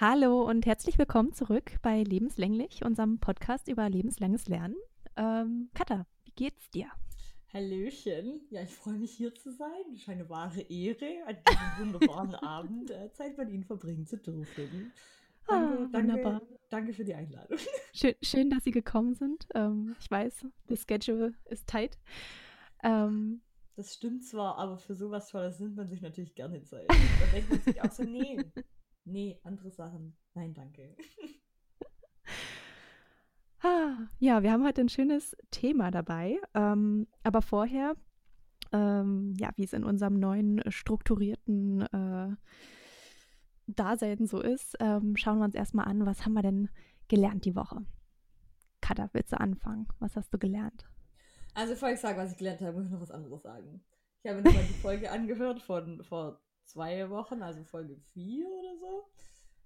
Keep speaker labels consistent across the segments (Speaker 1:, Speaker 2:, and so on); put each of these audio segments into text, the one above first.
Speaker 1: Hallo und herzlich willkommen zurück bei Lebenslänglich, unserem Podcast über lebenslanges Lernen. Ähm, Katha, wie geht's dir?
Speaker 2: Hallöchen. Ja, ich freue mich hier zu sein. Es ist eine wahre Ehre, an diesem wunderbaren Abend äh, Zeit mit Ihnen verbringen zu dürfen. Danke,
Speaker 1: Ah,
Speaker 2: danke,
Speaker 1: wunderbar.
Speaker 2: danke für die Einladung.
Speaker 1: Schön, schön, dass Sie gekommen sind. Ähm, ich weiß, das Schedule ist tight. Ähm,
Speaker 2: Das stimmt zwar, aber für sowas Tolles nimmt man sich natürlich gerne Zeit. Da denkt man sich auch so, nee, nee, andere Sachen. Nein, danke.
Speaker 1: ah, ja, wir haben heute ein schönes Thema dabei. Ähm, aber vorher, ähm, ja, wie es in unserem neuen äh, strukturierten äh, Dasein so ist, ähm, schauen wir uns erstmal an, was haben wir denn gelernt die Woche? Katha, willst du anfangen? Was hast du gelernt?
Speaker 2: Also bevor ich sage, was ich gelernt habe, muss ich noch was anderes sagen. Ich habe nochmal die Folge angehört von vor zwei Wochen, also Folge 4 oder so.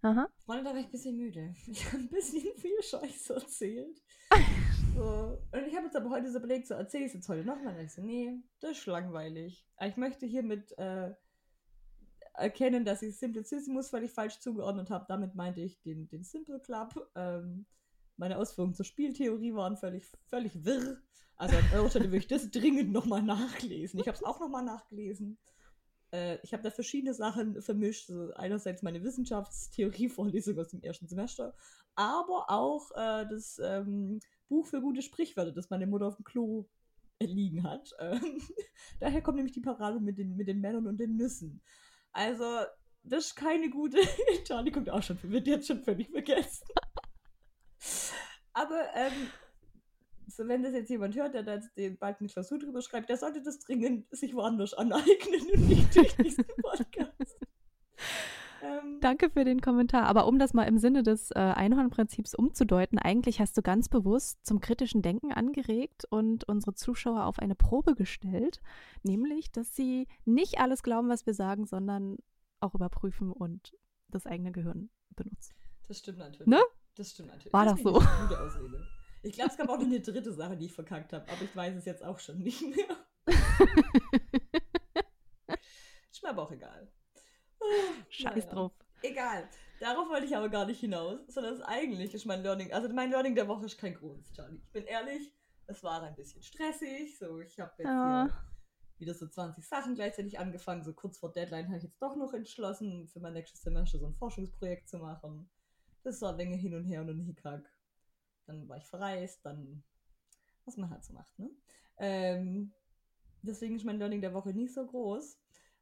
Speaker 1: Aha.
Speaker 2: Freunde, da war ich ein bisschen müde. Ich habe ein bisschen viel Scheiße erzählt. So. Und ich habe jetzt aber heute so überlegt, so erzähle ich es jetzt heute nochmal. Und ich so, nee, das ist langweilig. Ich möchte hiermit äh, erkennen, dass ich Simplicissimus völlig falsch zugeordnet habe. Damit meinte ich den, den Simple Club. Ähm, meine Ausführungen zur Spieltheorie waren völlig, völlig wirr. Also an eurer Stelle würde ich das dringend nochmal nachlesen. Ich habe es auch nochmal nachgelesen. Äh, ich habe da verschiedene Sachen vermischt. So einerseits meine Wissenschaftstheorie-Vorlesung aus dem ersten Semester, aber auch äh, das ähm, Buch für gute Sprichwörter, das meine Mutter auf dem Klo liegen hat. Ähm, daher kommt nämlich die Parade mit den, mit den Männern und den Nüssen. Also, das ist keine gute. Charlie kommt auch schon, wird jetzt schon völlig vergessen. Aber ähm, wenn das jetzt jemand hört, der da jetzt den bald eine Klausur drüber schreibt, der sollte das dringend sich woanders aneignen und nicht durch diesen Podcast. ähm,
Speaker 1: Danke für den Kommentar. Aber um das mal im Sinne des äh, Einhornprinzips umzudeuten, eigentlich hast du ganz bewusst zum kritischen Denken angeregt und unsere Zuschauer auf eine Probe gestellt, nämlich, dass sie nicht alles glauben, was wir sagen, sondern auch überprüfen und das eigene Gehirn benutzen.
Speaker 2: das stimmt natürlich.
Speaker 1: Ne?
Speaker 2: Das stimmt natürlich.
Speaker 1: War
Speaker 2: das
Speaker 1: das so?
Speaker 2: eine gute Ausrede. Ich glaube, es gab auch noch eine dritte Sache, die ich verkackt habe, aber ich weiß es jetzt auch schon nicht mehr. Ist mir aber auch egal. Ah,
Speaker 1: Scheiß
Speaker 2: naja.
Speaker 1: drauf.
Speaker 2: Egal. Darauf wollte ich aber gar nicht hinaus, sondern eigentlich ist mein Learning. Also mein Learning der Woche ist kein großes, Charlie. Ich bin ehrlich, es war ein bisschen stressig. So, ich habe jetzt
Speaker 1: Ja.
Speaker 2: hier wieder so 20 Sachen gleichzeitig angefangen. So kurz vor Deadline habe ich jetzt doch noch entschlossen, für mein nächstes Semester so ein Forschungsprojekt zu machen. Das war länger hin und her und ein Hickhack. Dann war ich verreist, dann was man halt so macht, ne? Ähm, deswegen ist mein Learning der Woche nicht so groß.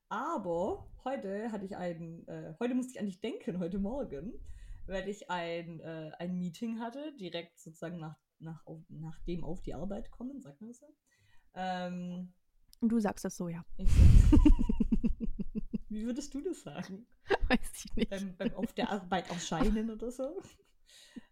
Speaker 2: Aber heute hatte ich ein, äh, heute musste ich an dich denken, heute Morgen, weil ich ein, äh, ein Meeting hatte, direkt sozusagen nach, nach, auf, nach dem auf die Arbeit kommen, sagt man das so. Ähm,
Speaker 1: du sagst das so, ja.
Speaker 2: ich wie würdest du das sagen?
Speaker 1: Weiß ich nicht.
Speaker 2: beim, beim auf der Arbeit erscheinen oder so.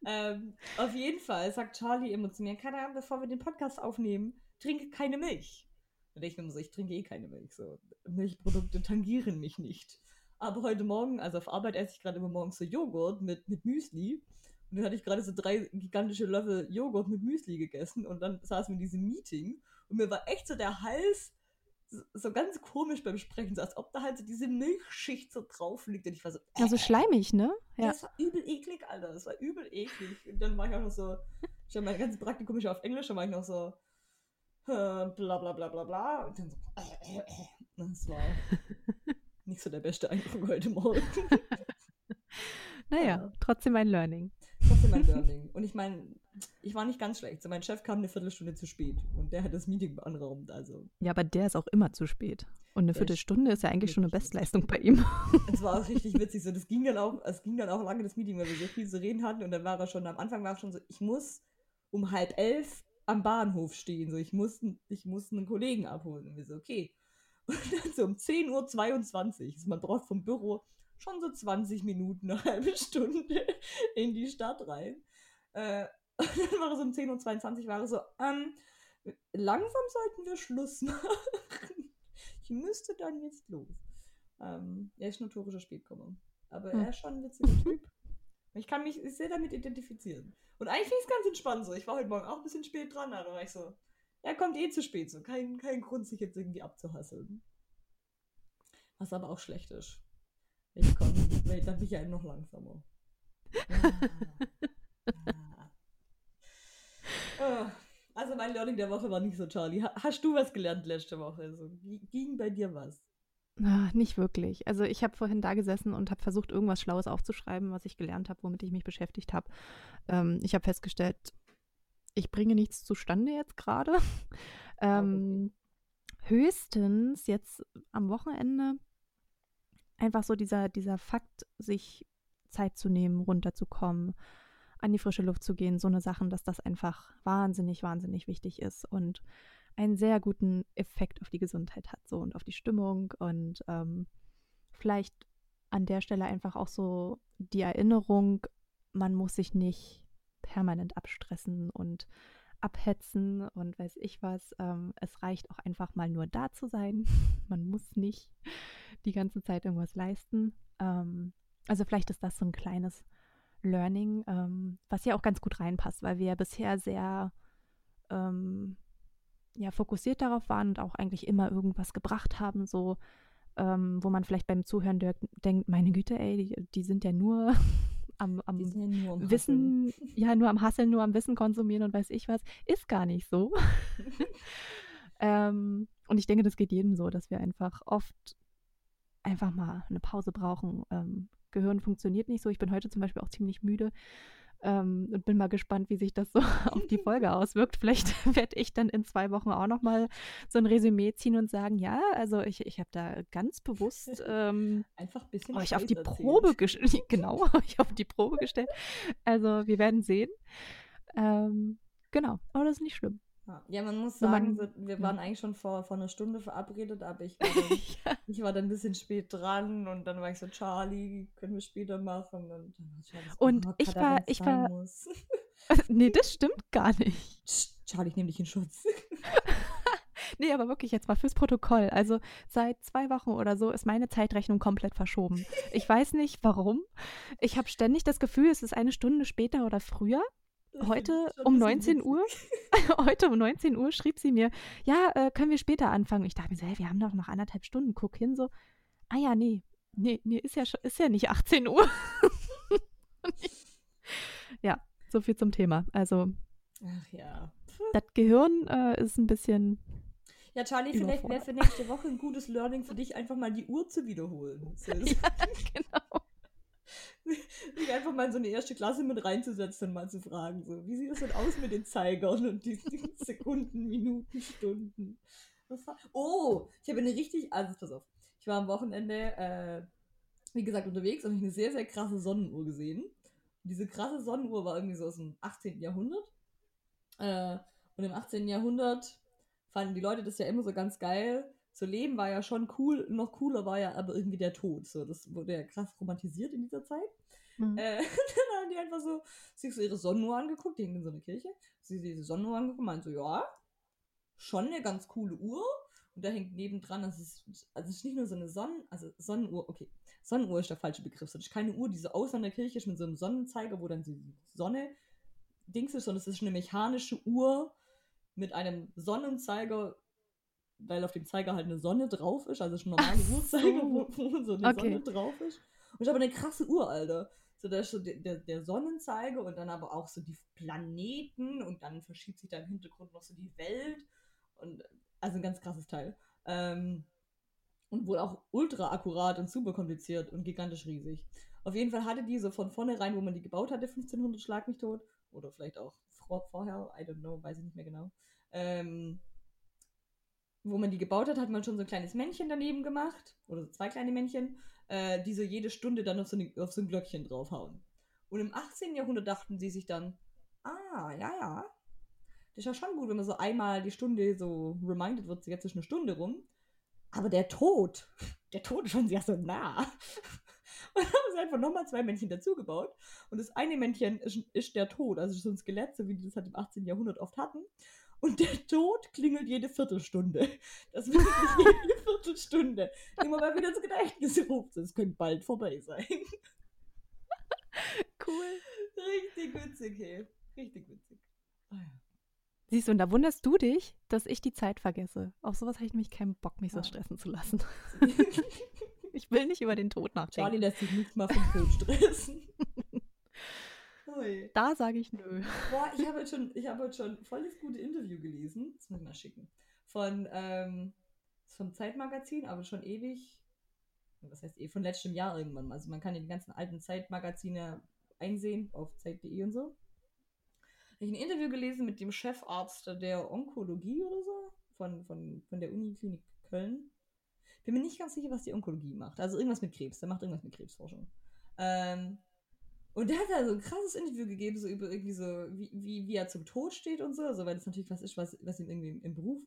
Speaker 2: Ähm, auf jeden Fall sagt Charlie immer zu mir, Katja, bevor wir den Podcast aufnehmen, trinke keine Milch. Und ich bin so, ich trinke eh keine Milch. So. Milchprodukte tangieren mich nicht. Aber heute Morgen, also auf Arbeit esse ich gerade immer morgens so Joghurt mit, mit Müsli. Und dann hatte ich gerade so drei gigantische Löffel Joghurt mit Müsli gegessen. Und dann saßen wir in diesem Meeting. Und mir war echt so der Hals so, so ganz komisch beim Sprechen, so als ob da halt so diese Milchschicht so drauf liegt. Und ich war so,
Speaker 1: Also schleimig, ne?
Speaker 2: ja.
Speaker 1: Ja.
Speaker 2: Das war übel eklig, Alter. Das war übel eklig. Und dann war ich auch noch so, ich habe mein ganzes Praktikum ja auf Englisch, dann war ich noch so, äh, bla bla bla bla bla. Und dann so, äh, äh, äh. Das war nicht so der beste Eindruck heute Morgen.
Speaker 1: Naja,
Speaker 2: Ja.
Speaker 1: trotzdem ein Learning.
Speaker 2: Trotzdem mein Learning. Und ich meine, ich war nicht ganz schlecht. So, mein Chef kam eine Viertelstunde zu spät und der hat das Meeting beanraumt. Also,
Speaker 1: Ja, aber der ist auch immer zu spät. Und eine
Speaker 2: Der
Speaker 1: Viertelstunde ist ja eigentlich schon eine Bestleistung bei ihm.
Speaker 2: es war auch richtig witzig. So, das ging dann auch, es ging dann auch lange das Meeting, weil wir so viel zu reden hatten. Und dann war er schon, am Anfang war er schon so, ich muss um halb elf am Bahnhof stehen. So, ich muss, ich muss einen Kollegen abholen. Und wir so, okay. Und dann so um 10.22 Uhr, also man braucht vom Büro schon so 20 Minuten, eine halbe Stunde in die Stadt rein. Äh, und dann war es um 10.22 Uhr, war es so, ähm, langsam sollten wir Schluss machen. Ich müsste dann jetzt los. Ähm, er ist notorischer Spätkommer. Aber
Speaker 1: Hm.
Speaker 2: er ist schon ein witziger Typ. Ich kann mich sehr damit identifizieren. Und eigentlich finde ich es ganz entspannt so. Ich war heute Morgen auch ein bisschen spät dran, aber war ich so, er kommt eh zu spät, so kein, kein Grund, sich jetzt irgendwie abzuhasseln. Was aber auch schlecht ist. Ich komm, weil dann bin ich ja noch langsamer. Oh, also mein Learning der Woche war nicht so, Charlie. Hast du was gelernt letzte Woche? Also, ging bei dir was?
Speaker 1: Ach, nicht wirklich. Also ich habe vorhin da gesessen und habe versucht, irgendwas Schlaues aufzuschreiben, was ich gelernt habe, womit ich mich beschäftigt habe. Ähm, ich habe festgestellt, ich bringe nichts zustande jetzt gerade. ähm, höchstens jetzt am Wochenende einfach so dieser, dieser Fakt, sich Zeit zu nehmen, runterzukommen, an die frische Luft zu gehen, so eine Sachen, dass das einfach wahnsinnig, wahnsinnig wichtig ist und einen sehr guten Effekt auf die Gesundheit hat so und auf die Stimmung und ähm, vielleicht an der Stelle einfach auch so die Erinnerung, man muss sich nicht permanent abstressen und abhetzen und weiß ich was. Ähm, es reicht auch einfach mal nur da zu sein. man muss nicht die ganze Zeit irgendwas leisten. Ähm, also vielleicht ist das so ein kleines Learning, ähm, was ja auch ganz gut reinpasst, weil wir ja bisher sehr ähm, ja, fokussiert darauf waren und auch eigentlich immer irgendwas gebracht haben, so ähm, wo man vielleicht beim Zuhören denkt, meine Güte, ey, die, die sind ja nur am, am ja nur am Wissen, Hasseln. ja, nur am Hasseln, nur am Wissen konsumieren und weiß ich was, ist gar nicht so. ähm, und ich denke, das geht jedem so, dass wir einfach oft einfach mal eine Pause brauchen. Ähm, Gehirn funktioniert nicht so. Ich bin heute zum Beispiel auch ziemlich müde. Ähm, und bin mal gespannt, wie sich das so auf die Folge auswirkt. Vielleicht werde ich dann in zwei Wochen auch noch mal so ein Resümee ziehen und sagen, ja, also ich, ich habe da ganz bewusst ähm,
Speaker 2: einfach ein bisschen
Speaker 1: euch auf die. Probe gestellt. genau, euch auf die Probe gestellt. Also wir werden sehen. Ähm, genau, aber das ist nicht schlimm.
Speaker 2: Ja, man muss sagen, man, wir waren eigentlich schon vor, vor einer Stunde verabredet, aber ich war, dann, ja. ich war dann ein bisschen spät dran und dann war ich so, Charlie, können wir später machen? Und,
Speaker 1: und oh, ich war, ich war, nee, das stimmt gar nicht.
Speaker 2: Charlie, ich nehme dich in Schutz.
Speaker 1: nee, aber wirklich jetzt mal fürs Protokoll. Also seit zwei Wochen oder so ist meine Zeitrechnung komplett verschoben. Ich weiß nicht warum. Ich habe ständig das Gefühl, es ist eine Stunde später oder früher heute um 19 Uhr, heute um 19 Uhr schrieb sie mir, ja, äh, können wir später anfangen. Ich dachte mir so, hey, wir haben doch noch anderthalb Stunden. Guck hin, so, ah ja, nee, nee, nee, ist ja, ist ja nicht 18 Uhr. ja, so viel zum Thema. Also,
Speaker 2: ach ja.
Speaker 1: Das Gehirn äh, ist ein bisschen.
Speaker 2: Ja, Charlie, vielleicht wäre für nächste Woche ein gutes Learning für dich, einfach mal die Uhr zu wiederholen. ja, genau sich einfach mal in so eine erste Klasse mit reinzusetzen und mal zu fragen, so, wie sieht es denn aus mit den Zeigern und diesen Sekunden, Minuten, Stunden? oh, ich habe eine richtig, also pass auf, ich war am Wochenende, äh, wie gesagt, unterwegs und habe eine sehr, sehr krasse Sonnenuhr gesehen. Und diese krasse Sonnenuhr war irgendwie so aus dem 18. Jahrhundert. Äh, und im 18. Jahrhundert fanden die Leute das ja immer so ganz geil, zu leben war ja schon cool, noch cooler war ja aber irgendwie der Tod. So, das wurde ja krass romantisiert in dieser Zeit. Mhm. Äh, dann haben die einfach so sich so ihre Sonnenuhr angeguckt, die hingen in so einer Kirche, sie sich diese Sonnenuhr angeguckt und meinen so, ja, schon eine ganz coole Uhr. Und da hängt nebendran, das ist, also es ist nicht nur so eine Sonnen, also Sonnenuhr, okay, Sonnenuhr ist der falsche Begriff. Das ist keine Uhr, die so außer der Kirche ist mit so einem Sonnenzeiger, wo dann die Sonne Dings ist, sondern es ist eine mechanische Uhr mit einem Sonnenzeiger weil auf dem Zeiger halt eine Sonne drauf ist, also schon normale so. Uhrzeiger, wo, wo, so eine okay. Sonne drauf ist. Und ich habe eine krasse Uhr, Alter. So, da ist so der, der, der Sonnenzeiger und dann aber auch so die Planeten und dann verschiebt sich da im Hintergrund noch so die Welt. Und also ein ganz krasses Teil. Ähm, und wohl auch ultra akkurat und super kompliziert und gigantisch riesig. Auf jeden Fall hatte die so von vornherein, wo man die gebaut hatte, 1500 Schlag mich tot. Oder vielleicht auch vorher, I don't know, weiß ich nicht mehr genau. Ähm, wo man die gebaut hat, hat man schon so ein kleines Männchen daneben gemacht, oder so zwei kleine Männchen, äh, die so jede Stunde dann auf so, eine, auf so ein Glöckchen draufhauen. Und im 18. Jahrhundert dachten sie sich dann, ah, ja, ja, das ist ja schon gut, wenn man so einmal die Stunde so reminded wird, jetzt ist eine Stunde rum. Aber der Tod, der Tod ist schon sehr so nah. Und haben sie einfach nochmal zwei Männchen dazugebaut. Und das eine Männchen ist, ist, der Tod, also so ein Skelett, so wie die das halt im 18. Jahrhundert oft hatten. Und der Tod klingelt jede Viertelstunde. Das wird nicht jede Viertelstunde. Immer mal wieder ins Gedächtnis ruft. Es könnte bald vorbei sein.
Speaker 1: Cool.
Speaker 2: Richtig witzig, hey. Richtig witzig.
Speaker 1: Oh ja. Siehst du, und da wunderst du dich, dass ich die Zeit vergesse. Auf sowas habe ich nämlich keinen Bock, mich so ah. stressen zu lassen. ich will nicht über den Tod nachdenken.
Speaker 2: Charlie lässt sich nicht mal vom Tod stressen.
Speaker 1: Neu. Da sage ich nö.
Speaker 2: Boah, ich habe schon, ich habe schon voll das gute Interview gelesen. Das muss ich mal schicken. Von, ähm, vom Zeitmagazin, aber schon ewig. Was heißt eh, von letztem Jahr irgendwann mal. Also man kann die ganzen alten Zeitmagazine einsehen auf Zeit.de und so. Habe ich ein Interview gelesen mit dem Chefarzt der Onkologie oder so von, von, von der Uniklinik Köln. Bin mir nicht ganz sicher, was die Onkologie macht. Also irgendwas mit Krebs. Der macht irgendwas mit Krebsforschung. Ähm, und der hat da so ein krasses Interview gegeben, so über irgendwie so, wie, wie, wie er zum Tod steht und so. Also, weil das natürlich was ist, was, was ihm irgendwie im, Beruf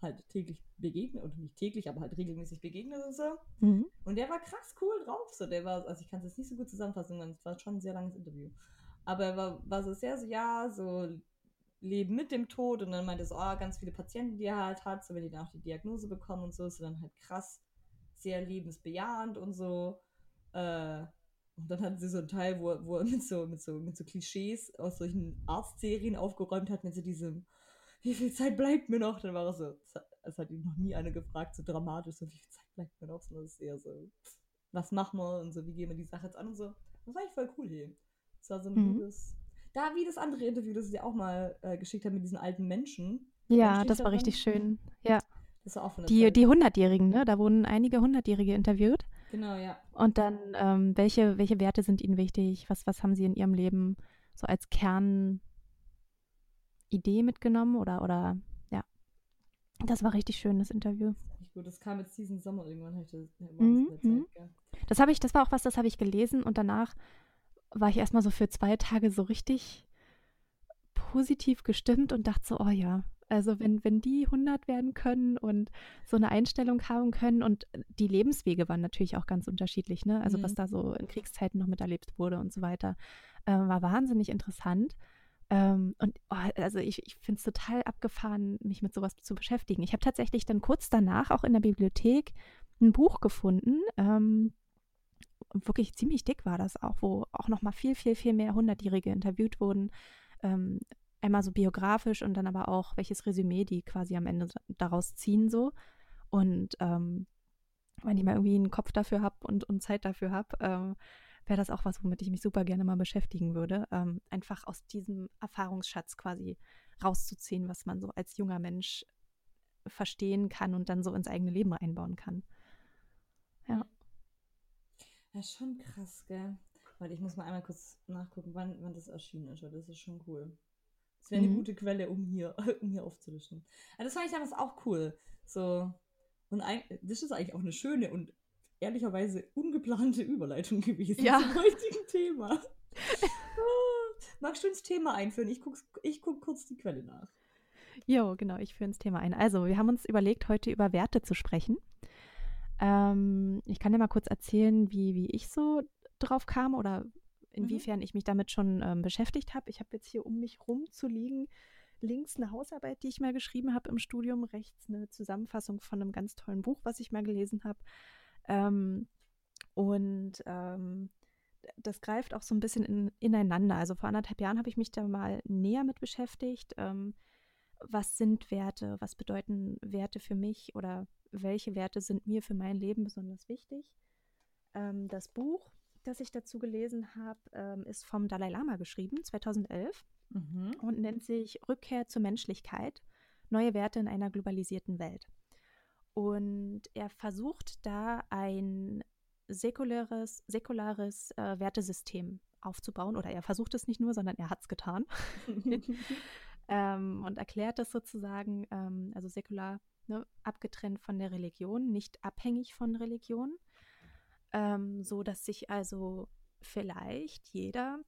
Speaker 2: halt täglich begegnet, oder nicht täglich, aber halt regelmäßig begegnet und so. Mhm. Und der war krass cool drauf. So, der war, also ich kann es jetzt nicht so gut zusammenfassen, weil es war schon ein sehr langes Interview. Aber er war, war so sehr so, ja, so Leben mit dem Tod und dann meinte so, oh, ganz viele Patienten, die er halt hat, so wenn die dann auch die Diagnose bekommen und so, ist er dann halt krass, sehr lebensbejahend und so. Äh, und dann hatten sie so einen Teil, wo, wo er mit so, mit so, mit so Klischees aus solchen Arztserien aufgeräumt hat, mit so diesem, wie viel Zeit bleibt mir noch? Dann war er so, es hat ihn noch nie eine gefragt, so dramatisch, so wie viel Zeit bleibt mir noch? Sondern es ist eher so, was machen wir und so, wie gehen wir die Sache jetzt an und so. Das war eigentlich voll cool hier. Das war so ein mhm. gutes, da wie das andere Interview, das sie auch mal äh, geschickt haben mit diesen alten Menschen.
Speaker 1: Ja, das war richtig schön. Ja. Das war auch von der die, die Hundertjährigen, ne? Da wurden einige Hundertjährige interviewt.
Speaker 2: Genau, ja.
Speaker 1: Und dann, ähm, welche, welche Werte sind ihnen wichtig? Was, was haben sie in ihrem Leben so als Kernidee mitgenommen? Oder, oder, ja. Das war richtig schön, das Interview.
Speaker 2: Gut, das kam jetzt diesen Sommer irgendwann, habe ich das,
Speaker 1: mhm, mhm. Das habe ich, das war auch was, das habe ich gelesen und danach war ich erstmal so für zwei Tage so richtig positiv gestimmt und dachte so, oh ja, also wenn, wenn die 100 werden können und so eine Einstellung haben können und die Lebenswege waren natürlich auch ganz unterschiedlich, ne? Also mhm. was da so in Kriegszeiten noch miterlebt wurde und so weiter, äh, war wahnsinnig interessant. Ähm, und oh, also ich, ich finde es total abgefahren, mich mit sowas zu beschäftigen. Ich habe tatsächlich dann kurz danach auch in der Bibliothek ein Buch gefunden, ähm, wirklich ziemlich dick war das auch, wo auch noch mal viel, viel, viel mehr Hundertjährige interviewt wurden. Ähm, einmal so biografisch und dann aber auch, welches Resümee die quasi am Ende daraus ziehen so. Und ähm, wenn ich mal irgendwie einen Kopf dafür habe und, und Zeit dafür habe, ähm, wäre das auch was, womit ich mich super gerne mal beschäftigen würde. Ähm, einfach aus diesem Erfahrungsschatz quasi rauszuziehen, was man so als junger Mensch verstehen kann und dann so ins eigene Leben einbauen kann. Ja.
Speaker 2: Ja, schon krass, gell? Weil ich muss mal einmal kurz nachgucken, wann, wann das erschienen ist. Das ist schon cool. Das wäre eine mhm. gute Quelle, um hier, um hier aufzulischen. Aber das fand ich damals auch cool. So. Und ein, das ist eigentlich auch eine schöne und ehrlicherweise ungeplante Überleitung gewesen
Speaker 1: ja.
Speaker 2: zum heutigen Thema. Ah, magst du ins Thema einführen? Ich gucke ich guck kurz die Quelle nach.
Speaker 1: Jo, genau, ich führe ins Thema ein. Also, wir haben uns überlegt, heute über Werte zu sprechen. Ähm, ich kann dir mal kurz erzählen, wie, wie ich so drauf kam oder. Inwiefern mhm. ich mich damit schon ähm, beschäftigt habe. Ich habe jetzt hier um mich rum zu liegen links eine Hausarbeit, die ich mal geschrieben habe im Studium, rechts eine Zusammenfassung von einem ganz tollen Buch, was ich mal gelesen habe. Ähm, und ähm, das greift auch so ein bisschen in, ineinander. Also vor anderthalb Jahren habe ich mich da mal näher mit beschäftigt. Ähm, was sind Werte? Was bedeuten Werte für mich? Oder welche Werte sind mir für mein Leben besonders wichtig. Ähm, das Buch, das ich dazu gelesen habe, ähm, ist vom Dalai Lama geschrieben, 2011, mhm. und nennt sich Rückkehr zur Menschlichkeit, neue Werte in einer globalisierten Welt. Und er versucht da ein säkulares, säkulares äh, Wertesystem aufzubauen. Oder er versucht es nicht nur, sondern er hat es getan. ähm, und erklärt das sozusagen, ähm, also säkular ne, abgetrennt von der Religion, nicht abhängig von Religion, ähm, so dass sich also vielleicht jeder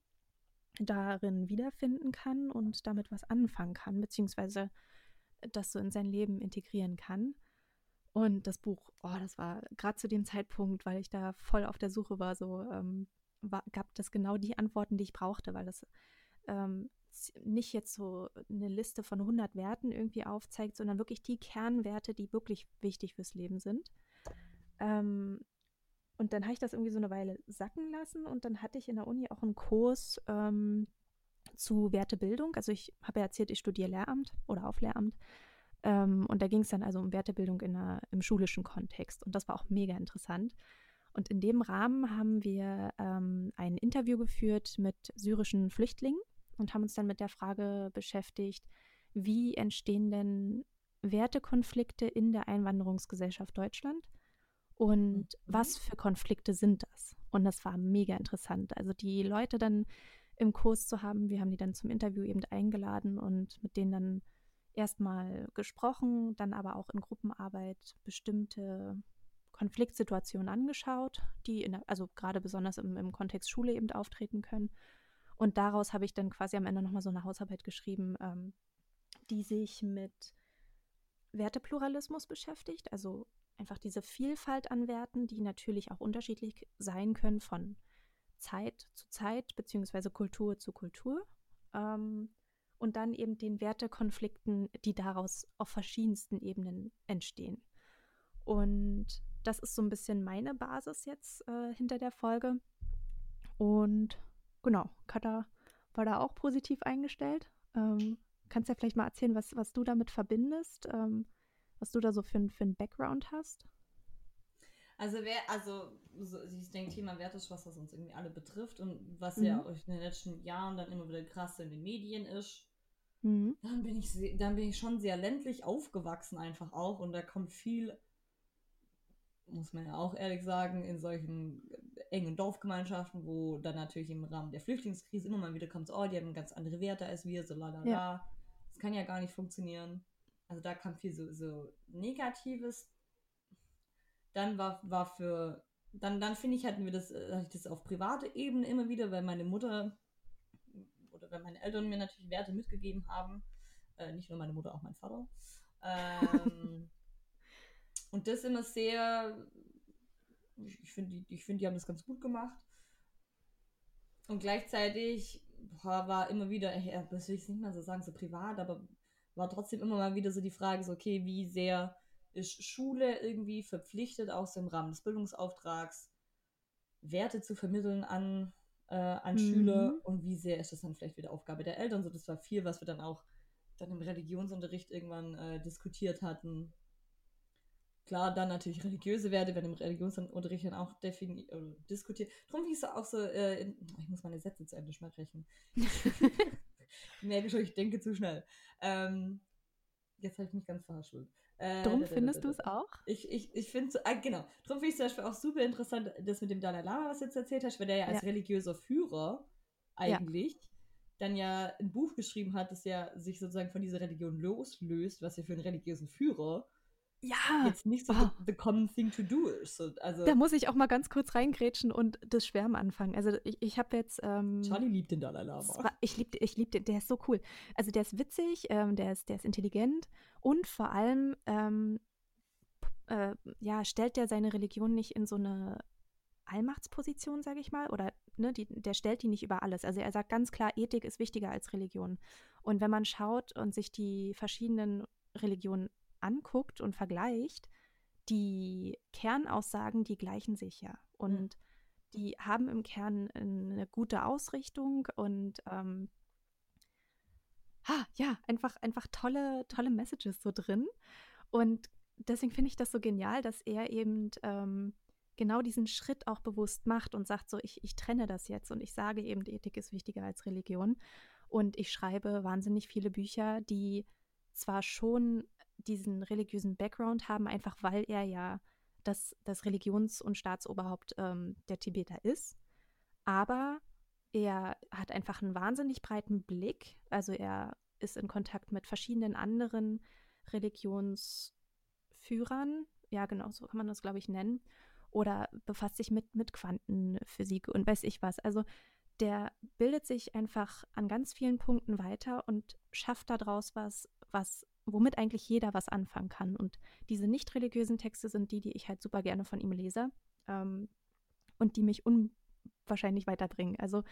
Speaker 1: darin wiederfinden kann und damit was anfangen kann, beziehungsweise das so in sein Leben integrieren kann. Und das Buch, oh, das war gerade zu dem Zeitpunkt, weil ich da voll auf der Suche war, so ähm, war, gab das genau die Antworten, die ich brauchte, weil das ähm, nicht jetzt so eine Liste von 100 Werten irgendwie aufzeigt, sondern wirklich die Kernwerte, die wirklich wichtig fürs Leben sind. Ähm, und dann habe ich das irgendwie so eine Weile sacken lassen und dann hatte ich in der Uni auch einen Kurs ähm, zu Wertebildung. Also ich habe ja erzählt, ich studiere Lehramt oder auf Lehramt. Ähm, und da ging es dann also um Wertebildung in einer, im schulischen Kontext. Und das war auch mega interessant. Und in dem Rahmen haben wir ähm, ein Interview geführt mit syrischen Flüchtlingen und haben uns dann mit der Frage beschäftigt, wie entstehen denn Wertekonflikte in der Einwanderungsgesellschaft Deutschland und mhm. was für Konflikte sind das? Und das war mega interessant. Also die Leute dann im Kurs zu haben, wir haben die dann zum Interview eben eingeladen und mit denen dann erstmal gesprochen, dann aber auch in Gruppenarbeit bestimmte Konfliktsituationen angeschaut, die in, also gerade besonders im, im Kontext Schule eben auftreten können. Und daraus habe ich dann quasi am Ende nochmal so eine Hausarbeit geschrieben, ähm, die sich mit Wertepluralismus beschäftigt, also einfach diese Vielfalt an Werten, die natürlich auch unterschiedlich sein können von Zeit zu Zeit beziehungsweise Kultur zu Kultur. Ähm, und dann eben den Wertekonflikten, die daraus auf verschiedensten Ebenen entstehen. Und das ist so ein bisschen meine Basis jetzt äh, hinter der Folge. Und genau, Kata war da auch positiv eingestellt. Ähm, kannst ja vielleicht mal erzählen, was, was du damit verbindest, ähm, was du da so für, für einen Background hast?
Speaker 2: Also wer, also so, ich denke, Thema Wert ist was, was uns irgendwie alle betrifft und was mhm. ja in den letzten Jahren dann immer wieder krass in den Medien ist. Mhm. Dann bin ich dann bin ich schon sehr ländlich aufgewachsen einfach auch und da kommt viel, muss man ja auch ehrlich sagen, in solchen engen Dorfgemeinschaften, wo dann natürlich im Rahmen der Flüchtlingskrise immer mal wieder kommt, oh, die haben ganz andere Werte als wir, so la la la. Das kann ja gar nicht funktionieren. Also da kam viel so, so Negatives. Dann war, war für, dann, dann finde ich, hatten wir das, äh, hatte ich das auf private Ebene immer wieder, weil meine Mutter oder weil meine Eltern mir natürlich Werte mitgegeben haben. Äh, nicht nur meine Mutter, auch mein Vater. Ähm, und das immer sehr, ich finde, die, ich find, die haben das ganz gut gemacht. Und gleichzeitig boah, war immer wieder, das will ich nicht mal so sagen, so privat, aber war trotzdem immer mal wieder so die Frage, so, okay, wie sehr ist Schule irgendwie verpflichtet, auch so im Rahmen des Bildungsauftrags, Werte zu vermitteln an äh, an mhm. Schüler und wie sehr ist das dann vielleicht wieder Aufgabe der Eltern. So, das war viel, was wir dann auch dann im Religionsunterricht irgendwann äh, diskutiert hatten. Klar, dann natürlich religiöse Werte werden im Religionsunterricht dann auch äh, diskutiert. Darum hieß es auch so, äh, in, ich muss meine Sätze zu Ende sprechen. ich merke schon, ich denke zu schnell. Ähm, jetzt habe ich mich ganz verhaspelt.
Speaker 1: Äh, Drum findest du es auch?
Speaker 2: Ich, ich, ich finde, äh, genau. Drum finde ich zum Beispiel auch super interessant, das mit dem Dalai Lama, was du jetzt erzählt hast, weil der ja als ja. religiöser Führer eigentlich ja. dann ja ein Buch geschrieben hat, das ja sich sozusagen von dieser Religion loslöst, was ja für einen religiösen Führer
Speaker 1: ja.
Speaker 2: jetzt nicht so oh. the, the, common thing to do ist. Also,
Speaker 1: da muss ich auch mal ganz kurz reingrätschen und das Schwärmen anfangen. Also ich, ich habe jetzt. Ähm,
Speaker 2: Charlie liebt den Dalai Lama.
Speaker 1: War, ich liebe ich lieb den, der ist so cool. Also der ist witzig, ähm, der, ist, der ist intelligent und vor allem ähm, äh, ja, stellt der seine Religion nicht in so eine Allmachtsposition, sage ich mal, oder ne, die, der stellt die nicht über alles. Also er sagt ganz klar, Ethik ist wichtiger als Religion. Und wenn man schaut und sich die verschiedenen Religionen anguckt und vergleicht, die Kernaussagen, die gleichen sich ja. Und mhm. die haben im Kern eine gute Ausrichtung und ähm, ha, ja, einfach, einfach tolle, tolle Messages so drin. Und deswegen finde ich das so genial, dass er eben ähm, genau diesen Schritt auch bewusst macht und sagt so, ich, ich trenne das jetzt und ich sage eben, Ethik ist wichtiger als Religion. Und ich schreibe wahnsinnig viele Bücher, die zwar schon diesen religiösen Background haben, einfach weil er ja das, das Religions- und Staatsoberhaupt ähm, der Tibeter ist. Aber er hat einfach einen wahnsinnig breiten Blick. Also er ist in Kontakt mit verschiedenen anderen Religionsführern. Ja, genau, so kann man das, glaube ich, nennen. Oder befasst sich mit, mit Quantenphysik und weiß ich was. Also der bildet sich einfach an ganz vielen Punkten weiter und schafft daraus was, was womit eigentlich jeder was anfangen kann. Und diese nicht religiösen Texte sind die, die ich halt super gerne von ihm lese ähm, und die mich unwahrscheinlich weiterbringen. Also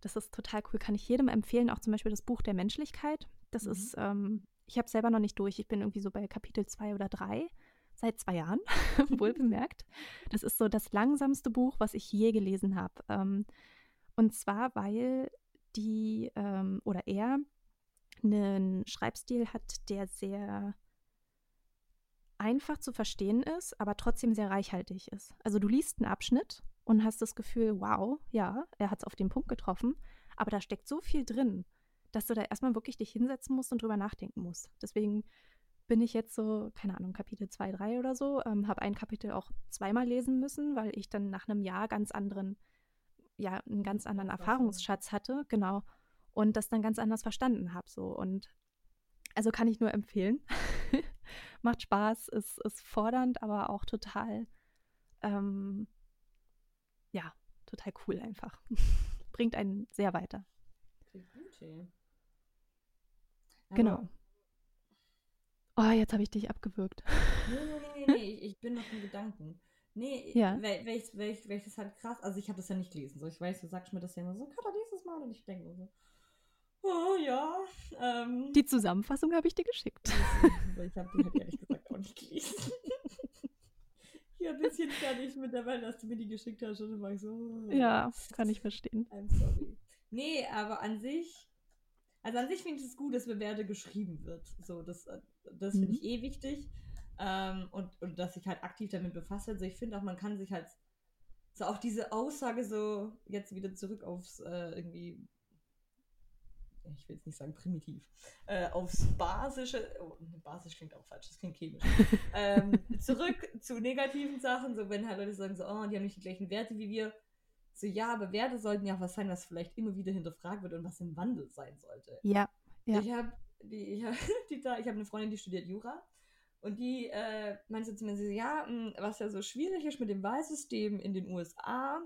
Speaker 1: das ist total cool, kann ich jedem empfehlen, auch zum Beispiel das Buch der Menschlichkeit. Das mhm. ist, ähm, ich habe es selber noch nicht durch, ich bin irgendwie so bei Kapitel 2 oder 3 seit zwei Jahren, wohl bemerkt. Das ist so das langsamste Buch, was ich je gelesen habe. Ähm, und zwar, weil die ähm, oder er einen Schreibstil hat, der sehr einfach zu verstehen ist, aber trotzdem sehr reichhaltig ist. Also du liest einen Abschnitt und hast das Gefühl, wow, ja, er hat es auf den Punkt getroffen, aber da steckt so viel drin, dass du da erstmal wirklich dich hinsetzen musst und drüber nachdenken musst. Deswegen bin ich jetzt so, keine Ahnung, Kapitel 2, 3 oder so, ähm, habe ein Kapitel auch zweimal lesen müssen, weil ich dann nach einem Jahr ganz anderen, ja, einen ganz anderen Erfahrungsschatz hatte, genau, und das dann ganz anders verstanden habe, so und also kann ich nur empfehlen. Macht Spaß, ist, ist fordernd, aber auch total, ähm, ja, total cool einfach. Bringt einen sehr weiter. Genau. Oh, jetzt habe ich dich abgewürgt.
Speaker 2: Nee, nee, nee, nee, ich bin noch in Gedanken. Nee, ja. weil ich das halt krass, also ich habe das ja nicht gelesen. So, ich weiß, du sagst mir das ja immer so, Katha, dieses Mal und ich denke so, Oh ja. Ähm,
Speaker 1: die Zusammenfassung habe ich dir geschickt.
Speaker 2: ich habe die halt ehrlich gesagt auch nicht gelesen. ich bin ein bisschen fertig mit der Welt, dass du mir die geschickt hast. Und dann war ich so. Oh.
Speaker 1: Ja, kann ich verstehen.
Speaker 2: I'm sorry. Nee, aber an sich. Also an sich finde ich es gut, dass Werte geschrieben wird. So, das, das finde mhm. ich eh wichtig. Ähm, und, und dass sich halt aktiv damit befasst. Also ich finde auch, man kann sich halt so auch diese Aussage so jetzt wieder zurück aufs äh, irgendwie ich will jetzt nicht sagen primitiv, äh, aufs Basische, oh, basisch klingt auch falsch, das klingt chemisch, ähm, zurück zu negativen Sachen, so wenn halt Leute sagen so, oh, die haben nicht die gleichen Werte wie wir, so ja, aber Werte sollten ja auch was sein, was vielleicht immer wieder hinterfragt wird und was im Wandel sein sollte.
Speaker 1: Ja, ja.
Speaker 2: Ich habe die, ich hab, die, ich hab eine Freundin, die studiert Jura und die äh, meinte zu mir, ja, hm, was ja so schwierig ist mit dem Wahlsystem in den USA,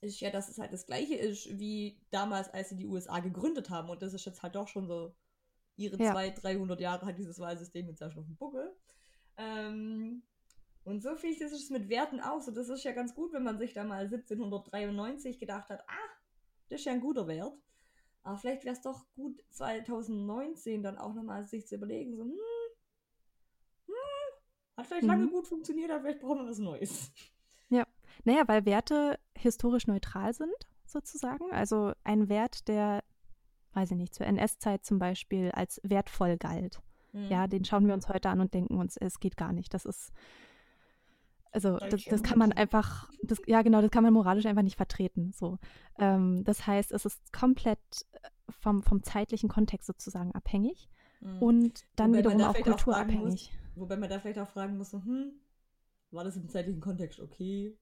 Speaker 2: ist ja, dass es halt das gleiche ist wie damals, als sie die USA gegründet haben. Und das ist jetzt halt doch schon so ihre ja. 200, 300 Jahre hat dieses Wahlsystem jetzt ja schon auf dem Buckel. Ähm, und so das ist mit Werten auch so. Das ist ja ganz gut, wenn man sich da mal 1793 gedacht hat, ah, das ist ja ein guter Wert. Aber vielleicht wäre es doch gut, 2019 dann auch nochmal sich zu überlegen, so, hm, hm, hat vielleicht mhm. lange gut funktioniert, aber vielleicht brauchen wir was Neues.
Speaker 1: Ja. Naja, weil Werte historisch neutral sind, sozusagen. Also ein Wert, der, weiß ich nicht, zur NS-Zeit zum Beispiel als wertvoll galt. Mhm. Ja, den schauen wir uns heute an und denken uns, es geht gar nicht. Das ist, also das, das kann man einfach, das, ja genau, das kann man moralisch einfach nicht vertreten. So. Ähm, das heißt, es ist komplett äh, vom, vom zeitlichen Kontext sozusagen abhängig mhm. und dann wobei wiederum auch kulturabhängig.
Speaker 2: Muss, wobei man da vielleicht auch fragen muss, hm, war das im zeitlichen Kontext okay?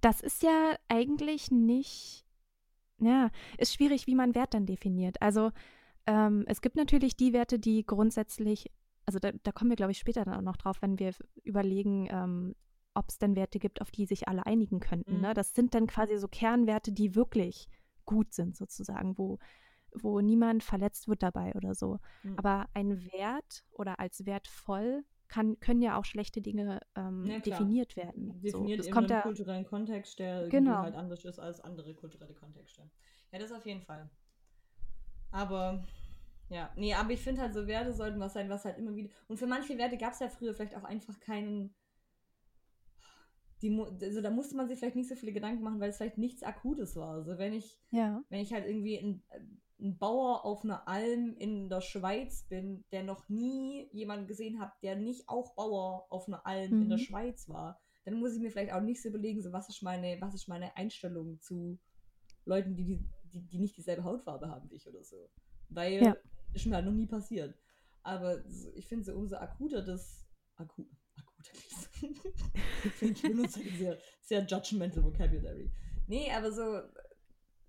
Speaker 1: Das ist ja eigentlich nicht, ja, ist schwierig, wie man Wert dann definiert. Also ähm, es gibt natürlich die Werte, die grundsätzlich, also da, da kommen wir, glaube ich, später dann auch noch drauf, wenn wir überlegen, ähm, ob es denn Werte gibt, auf die sich alle einigen könnten. Ne? Mhm. Ne? Das sind dann quasi so Kernwerte, die wirklich gut sind, sozusagen, wo, wo niemand verletzt wird dabei oder so. Mhm. Aber ein Wert oder als wertvoll kann, können ja auch schlechte Dinge ähm, ja, definiert werden.
Speaker 2: Definiert so, in einem kulturellen Kontext, der genau. halt anders ist als andere kulturelle Kontexte. Ja, das auf jeden Fall. Aber ja, nee, aber ich finde halt so Werte sollten was sein, was halt immer wieder. Und für manche Werte gab es ja früher vielleicht auch einfach keinen. Die, also da musste man sich vielleicht nicht so viele Gedanken machen, weil es vielleicht nichts Akutes war. Also wenn ich, ja. wenn ich halt irgendwie ein, ein Bauer auf einer Alm in der Schweiz bin, der noch nie jemanden gesehen hat, der nicht auch Bauer auf einer Alm mhm. in der mhm. Schweiz war, dann muss ich mir vielleicht auch nicht so überlegen, so was ist meine, was ist meine Einstellung zu Leuten, die, die, die, die nicht dieselbe Hautfarbe haben wie ich oder so. Weil ja. ist mir halt noch nie passiert. Aber so, ich finde so umso akuter das akut, akuter ich benutze ein sehr, sehr judgmental Vocabulary. Nee, aber so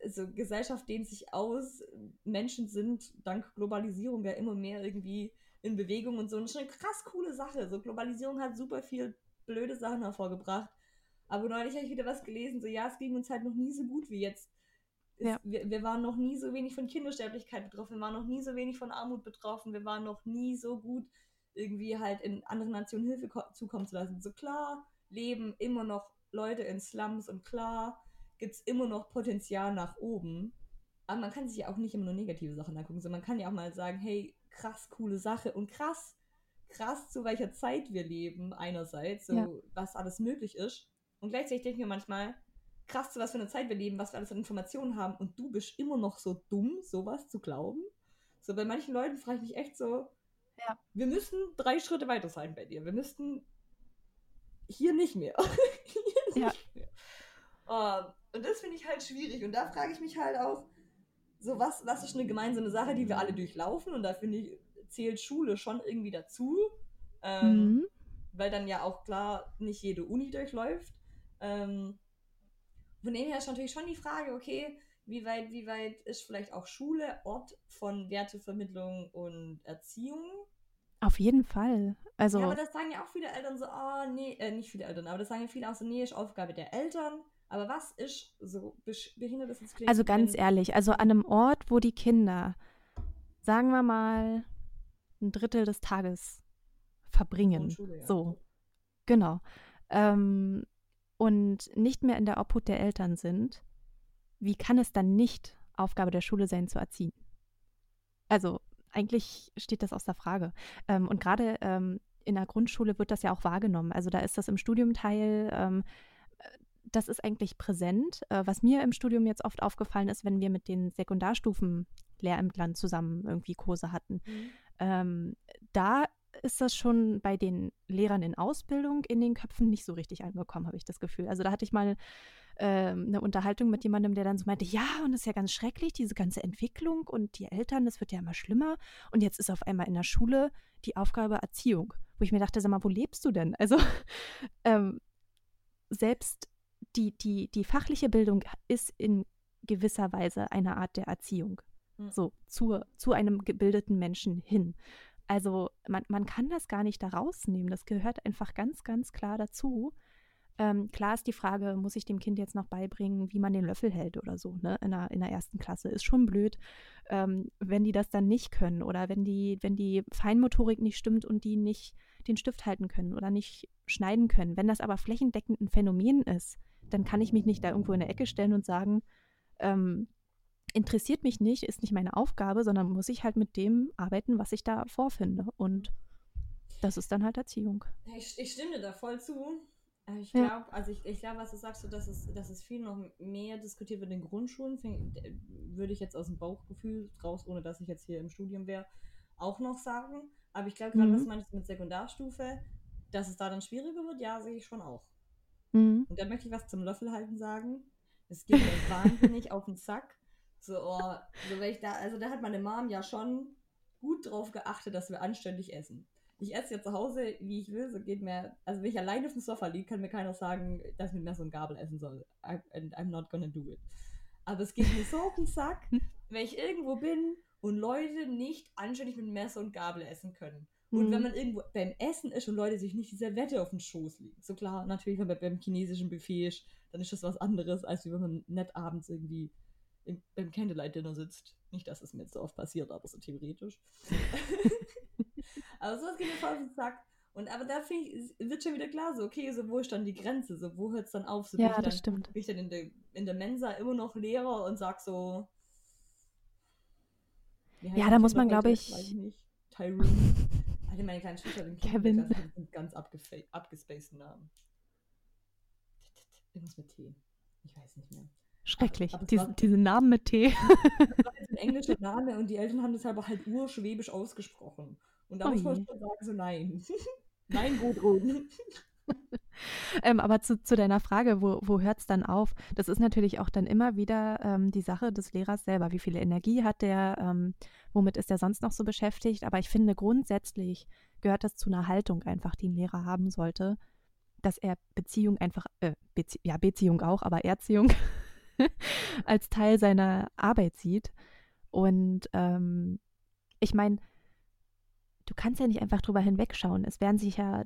Speaker 2: also Gesellschaft dehnt sich aus, Menschen sind dank Globalisierung ja immer mehr irgendwie in Bewegung und so. Und das ist eine krass coole Sache. So Globalisierung hat super viel blöde Sachen hervorgebracht. Aber neulich habe ich wieder was gelesen, so ja, es ging uns halt noch nie so gut wie jetzt. Es, ja. wir, wir waren noch nie so wenig von Kindersterblichkeit betroffen, wir waren noch nie so wenig von Armut betroffen, wir waren noch nie so gut irgendwie halt in anderen Nationen Hilfe zukommen zu lassen. So klar leben immer noch Leute in Slums und klar gibt es immer noch Potenzial nach oben. Aber man kann sich ja auch nicht immer nur negative Sachen angucken, sondern man kann ja auch mal sagen, hey, krass, coole Sache und krass, krass, zu welcher Zeit wir leben, einerseits, so ja. was alles möglich ist. Und gleichzeitig denke ich mir manchmal, krass, zu was für eine Zeit wir leben, was wir alles an Informationen haben und du bist immer noch so dumm, sowas zu glauben. So bei manchen Leuten frage ich mich echt so, ja. wir müssten drei Schritte weiter sein bei dir. Wir müssten hier nicht mehr. hier ja. nicht mehr. Uh, und das finde ich halt schwierig. Und da frage ich mich halt auch, so was, was ist eine gemeinsame Sache, die wir alle durchlaufen? Und da finde ich, zählt Schule schon irgendwie dazu. Ähm, mhm. Weil dann ja auch klar nicht jede Uni durchläuft. Ähm, von dem her ist natürlich schon die Frage, okay, wie weit, wie weit ist vielleicht auch Schule Ort von Wertevermittlung und Erziehung?
Speaker 1: Auf jeden Fall. Also
Speaker 2: ja, aber das sagen ja auch viele Eltern so, oh nee, äh, nicht viele Eltern, aber das sagen ja viele auch so, nee, ist Aufgabe der Eltern. Aber was ist so behindert das
Speaker 1: jetzt Also ganz ehrlich, also an einem Ort, wo die Kinder, sagen wir mal, ein Drittel des Tages verbringen. Ja. So, genau. Ähm, und nicht mehr in der Obhut der Eltern sind, wie kann es dann nicht Aufgabe der Schule sein, zu erziehen? Also eigentlich steht das außer Frage. Ähm, und gerade ähm, in der Grundschule wird das ja auch wahrgenommen. Also da ist das im Studiumteil, ähm, das ist eigentlich präsent. Äh, was mir im Studium jetzt oft aufgefallen ist, wenn wir mit den Sekundarstufen Lehrämtlern zusammen irgendwie Kurse hatten. Mhm. Ähm, da ist das schon bei den Lehrern in Ausbildung in den Köpfen nicht so richtig angekommen, habe ich das Gefühl. Also da hatte ich mal ähm, eine Unterhaltung mit jemandem, der dann so meinte, ja, und das ist ja ganz schrecklich, diese ganze Entwicklung und die Eltern, das wird ja immer schlimmer. Und jetzt ist auf einmal in der Schule die Aufgabe Erziehung, wo ich mir dachte, sag mal, wo lebst du denn? Also ähm, selbst die, die, die fachliche Bildung ist in gewisser Weise eine Art der Erziehung. Mhm. So, zu, zu einem gebildeten Menschen hin. Also man, man kann das gar nicht da rausnehmen. Das gehört einfach ganz, ganz klar dazu. Ähm, klar ist die Frage, muss ich dem Kind jetzt noch beibringen, wie man den Löffel hält oder so, ne? In der, in der ersten Klasse. Ist schon blöd, ähm, wenn die das dann nicht können oder wenn die, wenn die Feinmotorik nicht stimmt und die nicht den Stift halten können oder nicht schneiden können. Wenn das aber flächendeckend ein Phänomen ist, dann kann ich mich nicht da irgendwo in der Ecke stellen und sagen, ähm, interessiert mich nicht, ist nicht meine Aufgabe, sondern muss ich halt mit dem arbeiten, was ich da vorfinde. Und das ist dann halt Erziehung.
Speaker 2: Ich, ich stimme da voll zu. Ich glaube, ja. also ich, ich glaube, was du sagst, so, dass, es, dass es viel noch mehr diskutiert wird in Grundschulen, würde ich jetzt aus dem Bauchgefühl raus, ohne dass ich jetzt hier im Studium wäre, auch noch sagen. Aber ich glaube, gerade mhm. was meinst du mit Sekundarstufe, dass es da dann schwieriger wird, ja, sehe ich schon auch. Mhm. Und dann möchte ich was zum Löffel halten sagen. Es geht mir wahnsinnig auf den Sack. So, oh, so wenn ich da, also da hat meine Mom ja schon gut drauf geachtet, dass wir anständig essen ich esse ja zu Hause, wie ich will, so geht mir, also wenn ich alleine auf dem Sofa liege, kann mir keiner sagen, dass ich mit Messer und Gabel essen soll. I, and I'm not gonna do it. Aber es geht mir so auf den Sack, wenn ich irgendwo bin und Leute nicht anständig mit Messer und Gabel essen können. Und mhm. wenn man irgendwo beim Essen ist und Leute sich nicht dieser Wette auf den Schoß legen. So klar, natürlich, wenn man beim chinesischen Buffet ist, dann ist das was anderes, als wenn man nett abends irgendwie im, beim Candlelight-Dinner sitzt. Nicht, dass es mir jetzt so oft passiert, aber so theoretisch. aber sowas geht mir voll auf den Sack. Und aber da ich, wird schon wieder klar, so, okay, so wo ist dann die Grenze? So, wo hört es dann auf? So,
Speaker 1: ja, das
Speaker 2: dann,
Speaker 1: stimmt.
Speaker 2: Bin ich dann in der, in der Mensa immer noch Lehrer und sag so.
Speaker 1: Ja, da muss man, glaube ich. Weiß ich
Speaker 2: nicht. Tyrone. Alter, meine kleinen Schwester sind Kevin. sind ganz abgespaceden Namen. Irgendwas mit T. Ich weiß nicht mehr.
Speaker 1: Schrecklich, diese, war, diese Namen mit T.
Speaker 2: Das war jetzt ein englischer Name und die Eltern haben das aber halt urschwäbisch ausgesprochen. Und da oh muss man schon sagen, so nein. nein, Gudrun.
Speaker 1: ähm, aber zu, zu, deiner Frage, wo, wo hört es dann auf? Das ist natürlich auch dann immer wieder ähm, die Sache des Lehrers selber. Wie viel Energie hat der? Ähm, womit ist er sonst noch so beschäftigt? Aber ich finde, grundsätzlich gehört das zu einer Haltung einfach, die ein Lehrer haben sollte, dass er Beziehung einfach, äh, Bezie ja, Beziehung auch, aber Erziehung als Teil seiner Arbeit sieht. Und ähm, ich meine, du kannst ja nicht einfach drüber hinwegschauen. Es werden sich ja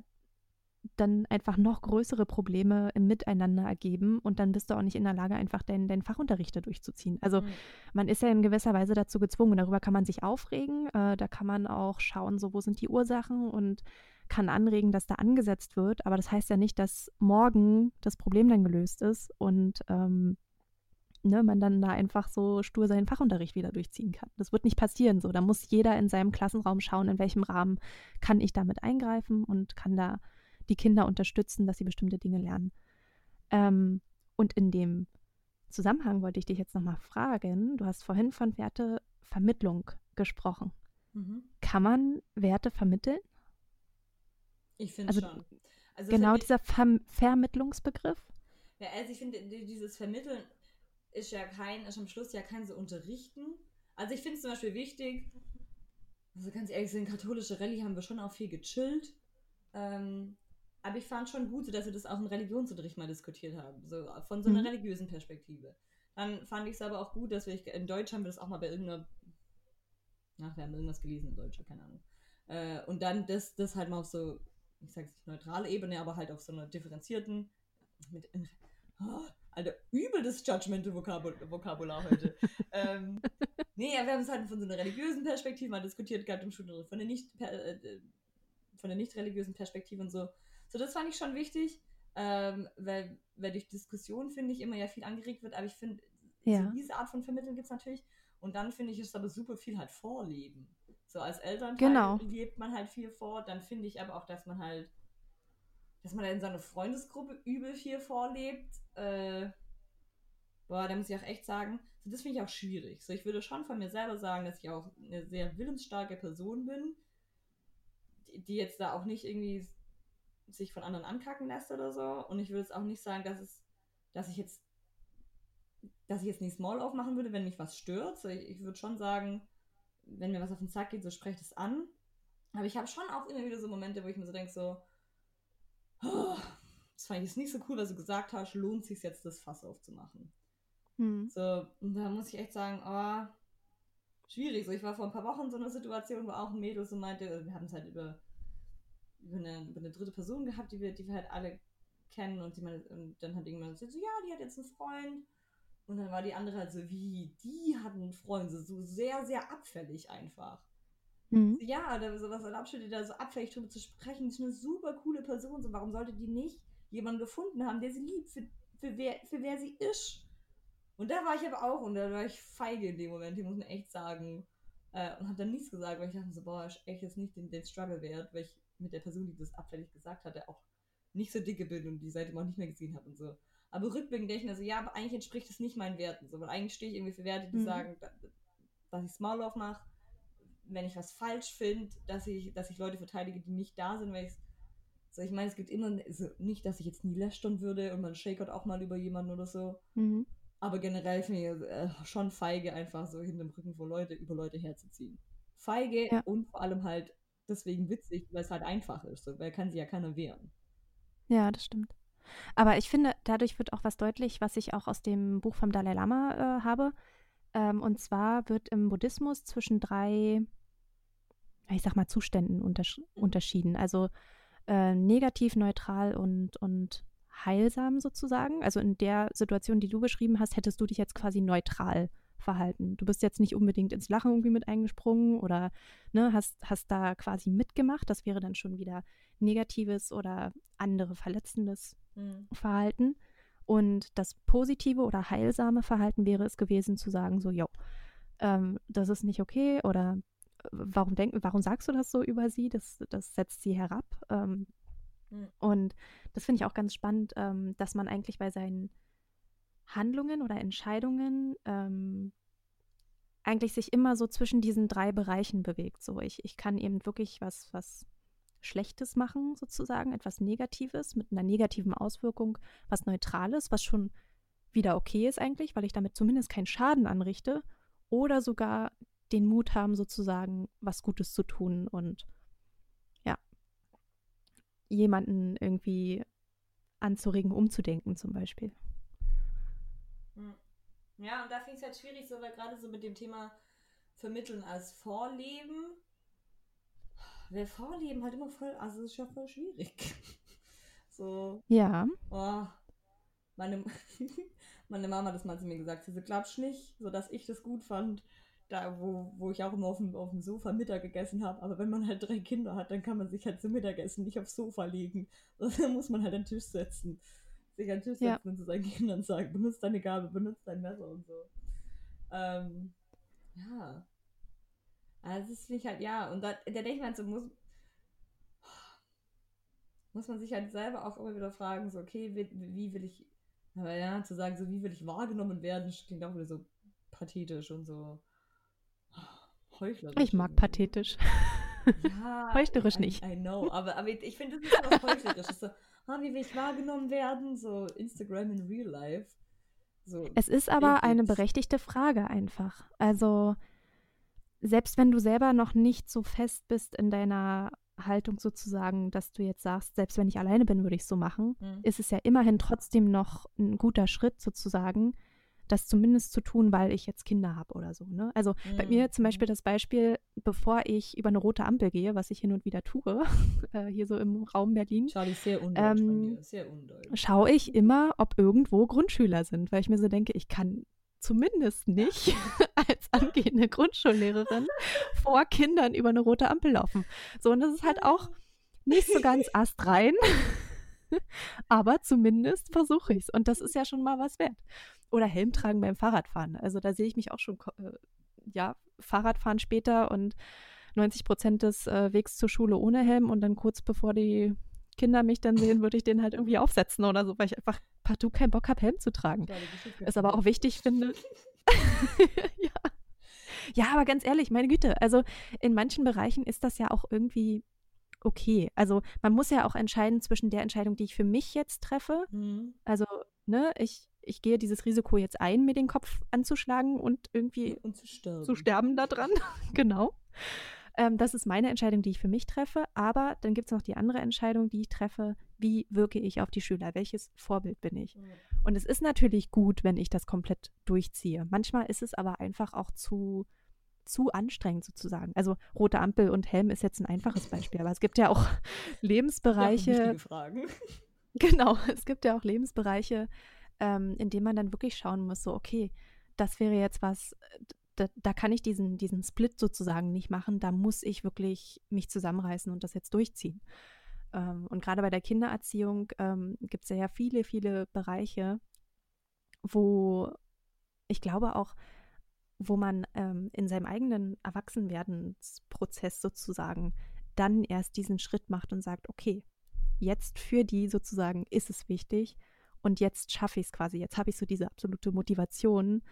Speaker 1: dann einfach noch größere Probleme im Miteinander ergeben und dann bist du auch nicht in der Lage, einfach deinen, deinen Fachunterricht durchzuziehen. Also mhm. man ist ja in gewisser Weise dazu gezwungen. Darüber kann man sich aufregen. Äh, da kann man auch schauen, so wo sind die Ursachen und kann anregen, dass da angesetzt wird. Aber das heißt ja nicht, dass morgen das Problem dann gelöst ist und ähm, ne, man dann da einfach so stur seinen Fachunterricht wieder durchziehen kann. Das wird nicht passieren so. Da muss jeder in seinem Klassenraum schauen, in welchem Rahmen kann ich damit eingreifen und kann da die Kinder unterstützen, dass sie bestimmte Dinge lernen. Ähm, und in dem Zusammenhang wollte ich dich jetzt nochmal fragen, du hast vorhin von Wertevermittlung gesprochen. Mhm. kann man Werte vermitteln?
Speaker 2: Ich finde
Speaker 1: Also,
Speaker 2: schon. Also
Speaker 1: Genau dieser Ver Vermittlungsbegriff?
Speaker 2: Ja, also ich finde, die- dieses Vermitteln ist ja kein, ist am Schluss ja kein so Unterrichten. Also ich finde es zum Beispiel wichtig, also ganz ehrlich, in katholische Rallye haben wir schon auch viel gechillt. Ähm, aber ich fand schon gut, so dass wir das auch im Religionsunterricht mal diskutiert haben. So von so einer
Speaker 1: Mhm.
Speaker 2: religiösen Perspektive. Dann fand ich es aber auch gut, dass wir, in Deutsch haben wir das auch mal bei irgendeiner, ach, wir haben irgendwas gelesen in Deutsch, keine Ahnung. Äh, und dann das, das halt mal auf so, ich sag's nicht neutrale Ebene, aber halt auf so einer differenzierten, mit, oh, Alter, übel das Judgmental Vokabul Vokabular heute. ähm, nee, ja, wir haben es halt von so einer religiösen Perspektive mal diskutiert gehabt im Schulunterricht, von der nicht, äh, von der nicht religiösen Perspektive und so. So, das fand ich schon wichtig, ähm, weil, weil durch Diskussion, finde ich, immer ja viel angeregt wird, aber ich finde,
Speaker 1: Ja.
Speaker 2: so diese Art von Vermitteln gibt es natürlich. Und dann finde ich, ist aber super viel halt Vorleben. So als Elternteil
Speaker 1: Genau.
Speaker 2: lebt man halt viel vor. Dann finde ich aber auch, dass man halt, dass man in seiner Freundesgruppe übel viel vorlebt. Äh, boah, da muss ich auch echt sagen, so, das finde ich auch schwierig. So, ich würde schon von mir selber sagen, dass ich auch eine sehr willensstarke Person bin, die, die jetzt da auch nicht irgendwie sich von anderen ankacken lässt oder so. Und ich würde jetzt auch nicht sagen, dass es, dass ich jetzt, dass ich jetzt nicht Small aufmachen würde, wenn mich was stört. So, ich, ich würde schon sagen, wenn mir was auf den Sack geht, so sprecht es an. Aber ich habe schon auch immer wieder so Momente, wo ich mir so denke, so, oh, das fand ich jetzt nicht so cool, was du gesagt hast, lohnt sich jetzt, das Fass aufzumachen.
Speaker 1: Hm.
Speaker 2: So, und da muss ich echt sagen, oh, schwierig. So, ich war vor ein paar Wochen in so einer Situation, wo auch ein Mädel so meinte, wir haben es halt über, über, eine, über eine dritte Person gehabt, die wir, die wir halt alle kennen und, die man, und dann hat irgendwann gesagt, so, ja, die hat jetzt einen Freund. Und dann war die andere halt so, wie, die hat einen Freund, so, so sehr, sehr abfällig einfach.
Speaker 1: Hm.
Speaker 2: Ja, da sowas erlaubst du dir da so abfällig drüber zu sprechen. Die ist eine super coole Person. So, warum sollte die nicht jemanden gefunden haben, der sie liebt, für, für, wer, für wer sie ist? Und da war ich aber auch, und da war ich feige in dem Moment, ich muss mir echt sagen. Äh, und habe dann nichts gesagt, weil ich dachte so, boah, ist echt jetzt nicht den, den Struggle wert, weil ich mit der Person, die das abfällig gesagt hatte, auch nicht so dicke bin und die seitdem auch nicht mehr gesehen habe und so. Aber rückblickend denke ich mir so, ja, aber eigentlich entspricht es nicht meinen Werten. So, weil eigentlich stehe ich irgendwie für Werte, die
Speaker 1: Mhm.
Speaker 2: sagen, da- dass ich Small aufmache, wenn ich was falsch finde, dass ich, dass ich Leute verteidige, die nicht da sind, weil ich so, ich meine, es gibt immer, also nicht, dass ich jetzt nie lästern würde und man shakert auch mal über jemanden oder so,
Speaker 1: Mhm.
Speaker 2: aber generell finde ich äh, schon feige, einfach so hinterm Rücken vor Leute, über Leute herzuziehen. Feige
Speaker 1: Ja.
Speaker 2: und vor allem halt deswegen witzig, weil es halt einfach ist, so, weil kann sie ja keiner wehren.
Speaker 1: Ja, das stimmt. Aber ich finde, dadurch wird auch was deutlich, was ich auch aus dem Buch vom Dalai Lama äh, habe. Ähm, und zwar wird im Buddhismus zwischen drei, ich sag mal, Zuständen untersch unterschieden. Also äh, negativ, neutral und, und heilsam sozusagen. Also in der Situation, die du beschrieben hast, hättest du dich jetzt quasi neutral verhalten. Du bist jetzt nicht unbedingt ins Lachen irgendwie mit eingesprungen oder ne, hast, hast da quasi mitgemacht. Das wäre dann schon wieder negatives oder andere verletzendes
Speaker 2: Mhm.
Speaker 1: Verhalten. Und das positive oder heilsame Verhalten wäre es gewesen zu sagen, so, jo, ähm, das ist nicht okay oder äh, warum, denk, warum sagst du das so über sie? Das, das setzt sie herab. Ähm,
Speaker 2: Mhm.
Speaker 1: Und das finde ich auch ganz spannend, ähm, dass man eigentlich bei seinen Handlungen oder Entscheidungen ähm, eigentlich sich immer so zwischen diesen drei Bereichen bewegt. So, ich, ich kann eben wirklich was, was Schlechtes machen, sozusagen, etwas Negatives mit einer negativen Auswirkung, was Neutrales, was schon wieder okay ist eigentlich, weil ich damit zumindest keinen Schaden anrichte, oder sogar den Mut haben, sozusagen was Gutes zu tun und ja, jemanden irgendwie anzuregen, umzudenken zum Beispiel.
Speaker 2: Mhm. Ja, und da finde ich es halt schwierig, so, weil gerade so mit dem Thema Vermitteln als Vorleben, weil Vorleben halt immer voll, also es ist ja voll schwierig. so,
Speaker 1: Ja,
Speaker 2: oh, meine, meine Mama hat das mal zu mir gesagt, sie glaubst du nicht, so dass ich das gut fand, da wo, wo ich auch immer auf dem, auf dem Sofa Mittag gegessen habe, aber wenn man halt drei Kinder hat, dann kann man sich halt zum Mittagessen nicht aufs Sofa legen, dann muss man halt an den Tisch setzen, sich an den Tisch
Speaker 1: Ja.
Speaker 2: setzen und zu seinen Kindern sagen, benutzt deine Gabel, benutzt dein Messer und so. Ähm, ja. Also das finde ich halt, ja, und da, da denke ich mir so, muss, muss man sich halt selber auch immer wieder fragen, so, okay, wie, wie will ich, aber ja, zu sagen, so, wie will ich wahrgenommen werden, klingt auch wieder so pathetisch und so heuchlerisch.
Speaker 1: ich mag pathetisch.
Speaker 2: Ja,
Speaker 1: Heuchlerisch
Speaker 2: I,
Speaker 1: nicht.
Speaker 2: I know, aber, aber ich finde, das ist ja was Heuchlerisches. So, ah, wie will ich wahrgenommen werden? So Instagram in real life. So,
Speaker 1: Es ist aber eine berechtigte Frage einfach. Also, selbst wenn du selber noch nicht so fest bist in deiner Haltung sozusagen, dass du jetzt sagst, selbst wenn ich alleine bin, würde ich es so machen,
Speaker 2: Hm.
Speaker 1: ist es ja immerhin trotzdem noch ein guter Schritt sozusagen, das zumindest zu tun, weil ich jetzt Kinder habe oder so. Ne? Also bei
Speaker 2: Mhm,
Speaker 1: mir zum
Speaker 2: mhm.
Speaker 1: Beispiel das Beispiel, bevor ich über eine rote Ampel gehe, was ich hin und wieder tue, äh, hier so im Raum Berlin,
Speaker 2: Charlie, sehr undeutsch
Speaker 1: Ähm.
Speaker 2: Sehr undeutsch.
Speaker 1: schaue ich immer, ob irgendwo Grundschüler sind, weil ich mir so denke, ich kann zumindest nicht als angehende Grundschullehrerin vor Kindern über eine rote Ampel laufen. So, und das ist halt auch nicht so ganz astrein, aber zumindest versuche ich es. Und das ist ja schon mal was wert. Oder Helm tragen beim Fahrradfahren. Also da sehe ich mich auch schon, äh, ja, Fahrradfahren später und 90 Prozent des äh, Wegs zur Schule ohne Helm und dann kurz bevor die Kinder mich dann sehen, würde ich den halt irgendwie aufsetzen oder so, weil ich einfach partout keinen Bock habe, Helm zu tragen. Ist aber auch wichtig, finde. ja. ja, aber ganz ehrlich, meine Güte, also in manchen Bereichen ist das ja auch irgendwie okay. Also man muss ja auch entscheiden zwischen der Entscheidung, die ich für mich jetzt treffe.
Speaker 2: Hm.
Speaker 1: Also, ne, ich, ich gehe dieses Risiko jetzt ein, mir den Kopf anzuschlagen und irgendwie
Speaker 2: Und zu sterben.
Speaker 1: zu sterben daran. genau. Ähm, das ist meine Entscheidung, die ich für mich treffe. Aber dann gibt es noch die andere Entscheidung, die ich treffe. Wie wirke ich auf die Schüler? Welches Vorbild bin ich?
Speaker 2: Ja.
Speaker 1: Und es ist natürlich gut, wenn ich das komplett durchziehe. Manchmal ist es aber einfach auch zu, zu anstrengend sozusagen. Also rote Ampel und Helm ist jetzt ein einfaches Beispiel, aber es gibt ja auch
Speaker 2: Ja,
Speaker 1: Lebensbereiche,
Speaker 2: wichtige Fragen.
Speaker 1: Genau, es gibt ja auch Lebensbereiche, ähm, in denen man dann wirklich schauen muss, so, okay, das wäre jetzt was, äh, da, da kann ich diesen, diesen Split sozusagen nicht machen, da muss ich wirklich mich zusammenreißen und das jetzt durchziehen. Ähm, und gerade bei der Kindererziehung ähm, gibt es ja, ja viele, viele Bereiche, wo ich glaube auch, wo man ähm, in seinem eigenen Erwachsenwerdensprozess sozusagen dann erst diesen Schritt macht und sagt, okay, jetzt für die sozusagen ist es wichtig und jetzt schaffe ich es quasi. Jetzt habe ich so diese absolute Motivation,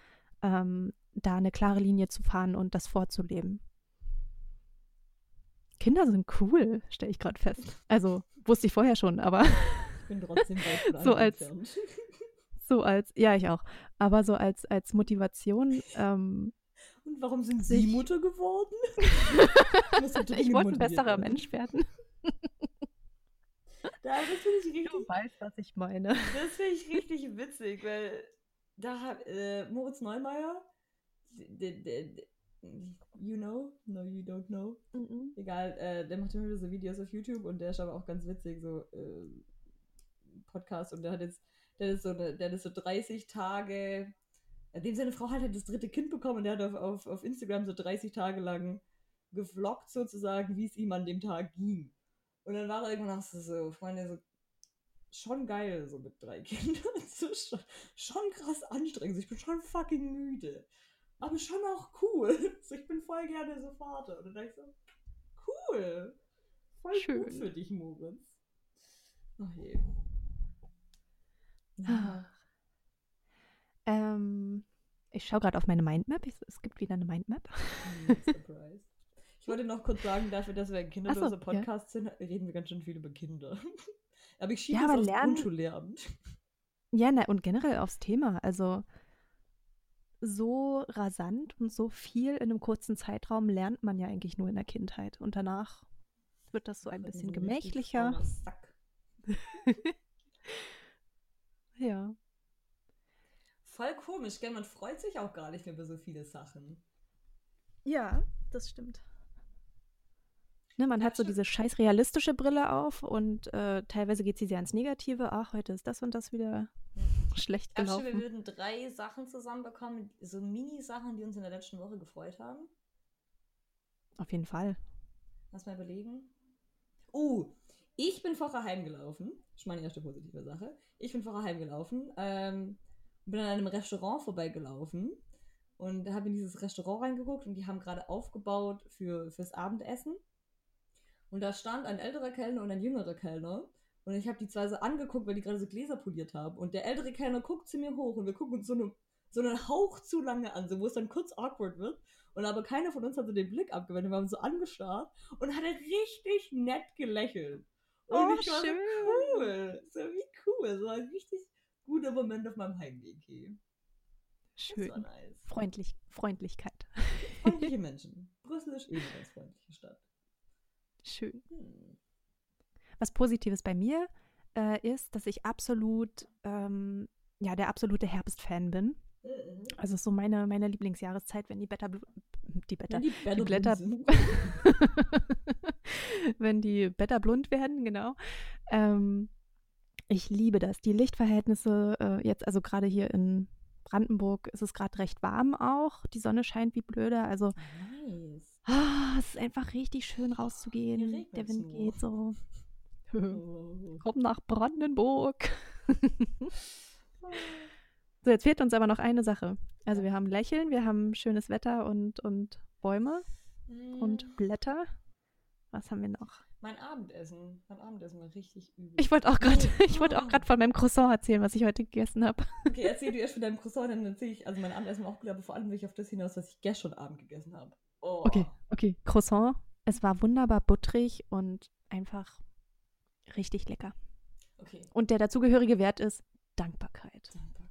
Speaker 1: ähm, da eine klare Linie zu fahren und das vorzuleben. Kinder sind cool, stelle ich gerade fest. Also wusste ich vorher schon, aber
Speaker 2: Ich bin trotzdem
Speaker 1: So als- so als, ja, ich auch, aber so als, als Motivation, ähm,
Speaker 2: Und warum sind Sie Mutter geworden?
Speaker 1: Ich wollte ein besserer. Mensch werden.
Speaker 2: Da, das finde ich richtig,
Speaker 1: Du weißt, was ich meine.
Speaker 2: das finde ich richtig witzig, weil da hat äh, Moritz Neumeier, you know, no you don't know, egal, äh, der macht immer wieder so Videos auf YouTube und der ist aber auch ganz witzig, so äh, Podcast und der hat jetzt, der ist so, eine, der ist so 30 Tage, dem seine Frau hat halt das dritte Kind bekommen und der hat auf, auf, auf Instagram so 30 Tage lang gevloggt sozusagen, wie es ihm an dem Tag ging. Und dann war er irgendwann auch so, so Freunde, so schon geil, so mit drei Kindern. So, schon, schon krass anstrengend. Ich bin schon fucking müde. Aber schon auch cool. So, ich bin voll gerne so Vater. Und dann dachte ich so, cool. Voll
Speaker 1: Schön.
Speaker 2: gut für dich, Moritz. Ach je.
Speaker 1: Ah. Ähm, ich schaue gerade auf meine Mindmap. Ich, es gibt wieder eine Mindmap.
Speaker 2: Surprise. Ich wollte noch kurz sagen, dafür, dass wir ein kinderloser
Speaker 1: so, ja.
Speaker 2: Podcast sind, reden wir ganz schön viel über Kinder. Aber ich schiebe
Speaker 1: Ja,
Speaker 2: aufs
Speaker 1: lernen-
Speaker 2: Grundschullehramt.
Speaker 1: Ja, na, und generell aufs Thema. Also so rasant und so viel in einem kurzen Zeitraum lernt man ja eigentlich nur in der Kindheit. Und danach wird das so ein bisschen
Speaker 2: so
Speaker 1: gemächlicher. Ja.
Speaker 2: Voll komisch, gell? Man freut sich auch gar nicht mehr über so viele Sachen.
Speaker 1: Ja, das stimmt. Ne, man hat so diese scheiß realistische Brille auf und äh, teilweise geht sie sehr ins Negative. Ach, heute ist das und das wieder schlecht
Speaker 2: Glaubst du, wir
Speaker 1: gelaufen.
Speaker 2: würden drei Sachen zusammenbekommen, so Mini-Sachen, die uns in der letzten Woche gefreut haben?
Speaker 1: Auf jeden Fall.
Speaker 2: Lass mal überlegen. Uh, ich bin vorher heimgelaufen. Das ist meine erste positive Sache. Ich bin vorher heimgelaufen. Ähm, bin an einem Restaurant vorbeigelaufen und habe in dieses Restaurant reingeguckt und die haben gerade aufgebaut für, fürs Abendessen. Und da stand ein älterer Kellner und ein jüngerer Kellner. Und ich habe die zwei so angeguckt, weil die gerade so Gläser poliert haben. Und der ältere Kellner guckt zu mir hoch und wir gucken uns so eine, so einen Hauch zu lange an, so wo es dann kurz awkward wird. Und aber keiner von uns hat so den Blick abgewendet, wir haben so angestarrt und hat richtig nett gelächelt. Und
Speaker 1: Oh,
Speaker 2: ich war
Speaker 1: schön.
Speaker 2: so cool. So wie cool. So ein richtig guter Moment auf meinem Heimweg hier.
Speaker 1: Schön.
Speaker 2: nice.
Speaker 1: Freundlich, Freundlichkeit.
Speaker 2: Freundliche Menschen. Brüssel ist eh eine ganz freundliche Stadt.
Speaker 1: Schön. Was Positives bei mir äh, ist, dass ich absolut, ähm, ja, der absolute Herbstfan bin.
Speaker 2: Mhm.
Speaker 1: Also so meine, meine Lieblingsjahreszeit, wenn die Blätter, die Blätter,
Speaker 2: Wenn die,
Speaker 1: die Blätter, wenn die Blätter blond werden, genau. Ähm, ich liebe das. Die Lichtverhältnisse äh, jetzt, also gerade hier in Brandenburg ist es gerade recht warm auch. Die Sonne scheint wie blöde. Also
Speaker 2: Nice.
Speaker 1: Ah, es ist einfach richtig schön rauszugehen. Der Wind
Speaker 2: nur.
Speaker 1: geht so.
Speaker 2: Oh.
Speaker 1: Komm nach Brandenburg. so, jetzt fehlt uns aber noch eine Sache. Also wir haben Lächeln, wir haben schönes Wetter und, und Bäume und
Speaker 2: Mm,
Speaker 1: Blätter. Was haben wir noch?
Speaker 2: Mein Abendessen. Mein Abendessen war richtig übel.
Speaker 1: Ich wollte auch gerade, wollte auch gerade von meinem Croissant erzählen, was ich heute gegessen habe.
Speaker 2: Okay, erzähl du erst von deinem Croissant, dann erzähle ich, also mein Abendessen war auch gut, aber vor allem will ich auf das hinaus, was ich gestern Abend gegessen habe. Oh.
Speaker 1: Okay, okay. Croissant. Es war wunderbar butterig und einfach richtig lecker.
Speaker 2: Okay.
Speaker 1: Und der dazugehörige Wert ist Dankbarkeit.
Speaker 2: Dankbarkeit.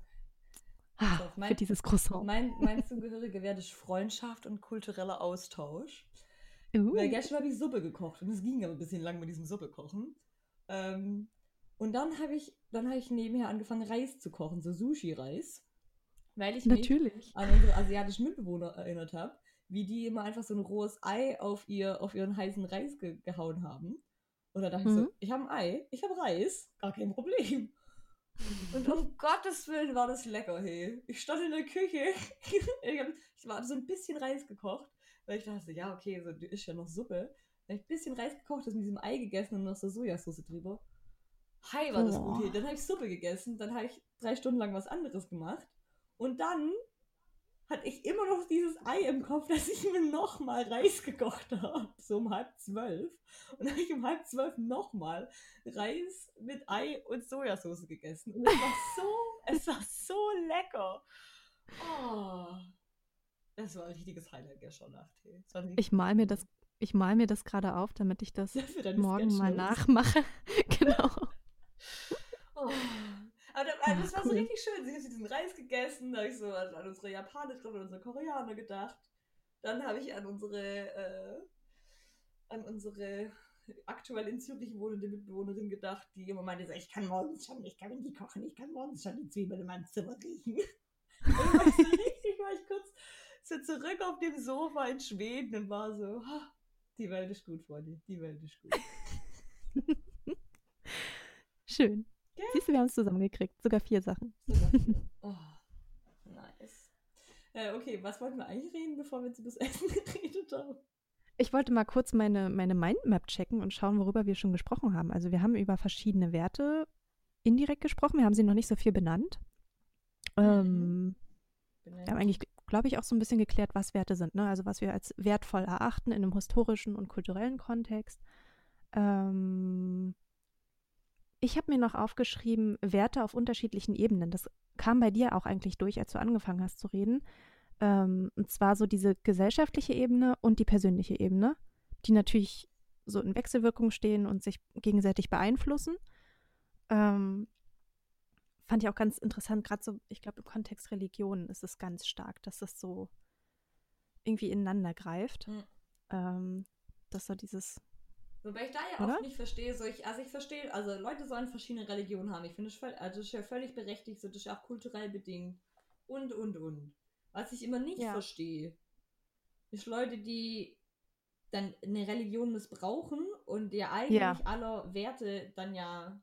Speaker 1: Ah,
Speaker 2: So, mein-
Speaker 1: für dieses Croissant.
Speaker 2: Mein, mein zugehörige Wert ist Freundschaft und kultureller Austausch.
Speaker 1: Uh.
Speaker 2: Weil gestern habe ich Suppe gekocht und es ging aber ein bisschen lang mit diesem Suppe kochen. Ähm, und dann habe ich, dann habe ich nebenher angefangen, Reis zu kochen, so Sushi-Reis. Weil ich mich
Speaker 1: Natürlich.
Speaker 2: an unsere asiatischen Mitbewohner erinnert habe, wie die immer einfach so ein rohes Ei auf, ihr, auf ihren heißen Reis ge gehauen haben. Und da dachte ich
Speaker 1: Mhm.
Speaker 2: so, ich habe ein Ei, ich habe Reis, gar kein Problem. Und um Gottes Willen war das lecker, hey. Ich stand in der Küche, ich, ich war so ein bisschen Reis gekocht, weil ich dachte, ja, okay, so, du isst ja noch Suppe. Dann ich ein bisschen Reis gekocht, das mit diesem Ei gegessen und noch so Sojasauce drüber. Hi, war das
Speaker 1: Boah.
Speaker 2: gut, hey. Dann habe ich Suppe gegessen, dann habe ich drei Stunden lang was anderes gemacht. Und dann hatte ich immer noch dieses Ei im Kopf, dass ich mir nochmal Reis gekocht habe. So um halb zwölf. Und dann habe ich um halb zwölf nochmal Reis mit Ei und Sojasauce gegessen. Und es war so, es war so lecker. Oh. Das war ein richtiges Highlight. Hey. Es war richtig
Speaker 1: Ich mal mir das, ich mal mir das gerade auf, damit ich das morgen mal nachmache. genau.
Speaker 2: Oh. Aber da, also das war so richtig schön. Ich habe diesen Reis gegessen, da habe ich so an, unsere Japaner und unsere Koreaner gedacht. Dann habe ich an unsere, äh, an unsere aktuell in Zürich wohnende Mitbewohnerin gedacht, die immer meinte, so, ich kann morgens schon, ich kann die kochen, ich kann morgens schon die Zwiebeln in meinem Zimmer riechen. Und war ich so richtig, war ich kurz so zurück auf dem Sofa in Schweden und war so, "Ah, die Welt ist gut, Freunde, die Welt ist gut.
Speaker 1: Schön.
Speaker 2: Gell?
Speaker 1: Siehst du, wir haben es zusammengekriegt. Sogar vier Sachen.
Speaker 2: Sogar vier. Oh, nice. Äh, okay, was wollten wir eigentlich reden, bevor wir jetzt über das Essen geredet haben?
Speaker 1: Ich wollte mal kurz meine, meine Mindmap checken und schauen, worüber wir schon gesprochen haben. Also wir haben über verschiedene Werte indirekt gesprochen. Wir haben sie noch nicht so viel benannt. Ähm,
Speaker 2: Bin
Speaker 1: wir haben eigentlich, glaube ich, auch so ein bisschen geklärt, was Werte sind. Ne? Also was wir als wertvoll erachten in einem historischen und kulturellen Kontext. Ähm, ich habe mir noch aufgeschrieben, Werte auf unterschiedlichen Ebenen. Das kam bei dir auch eigentlich durch, als du angefangen hast zu reden. Ähm, und zwar so diese gesellschaftliche Ebene und die persönliche Ebene, die natürlich so in Wechselwirkung stehen und sich gegenseitig beeinflussen. Ähm, fand ich auch ganz interessant, gerade so, ich glaube, im Kontext Religion ist es ganz stark, dass das so irgendwie ineinander greift.
Speaker 2: Mhm.
Speaker 1: Ähm, dass so dieses,
Speaker 2: Wobei ich da ja
Speaker 1: Oder?
Speaker 2: auch nicht verstehe, so ich, also ich verstehe, also Leute sollen verschiedene Religionen haben. Ich finde es voll, also das ist ja völlig berechtigt, so das ist ja auch kulturell bedingt. Und, und, und. Was ich immer nicht
Speaker 1: Ja.
Speaker 2: verstehe, ist Leute, die dann eine Religion missbrauchen und ja eigentlich
Speaker 1: Ja.
Speaker 2: aller Werte dann ja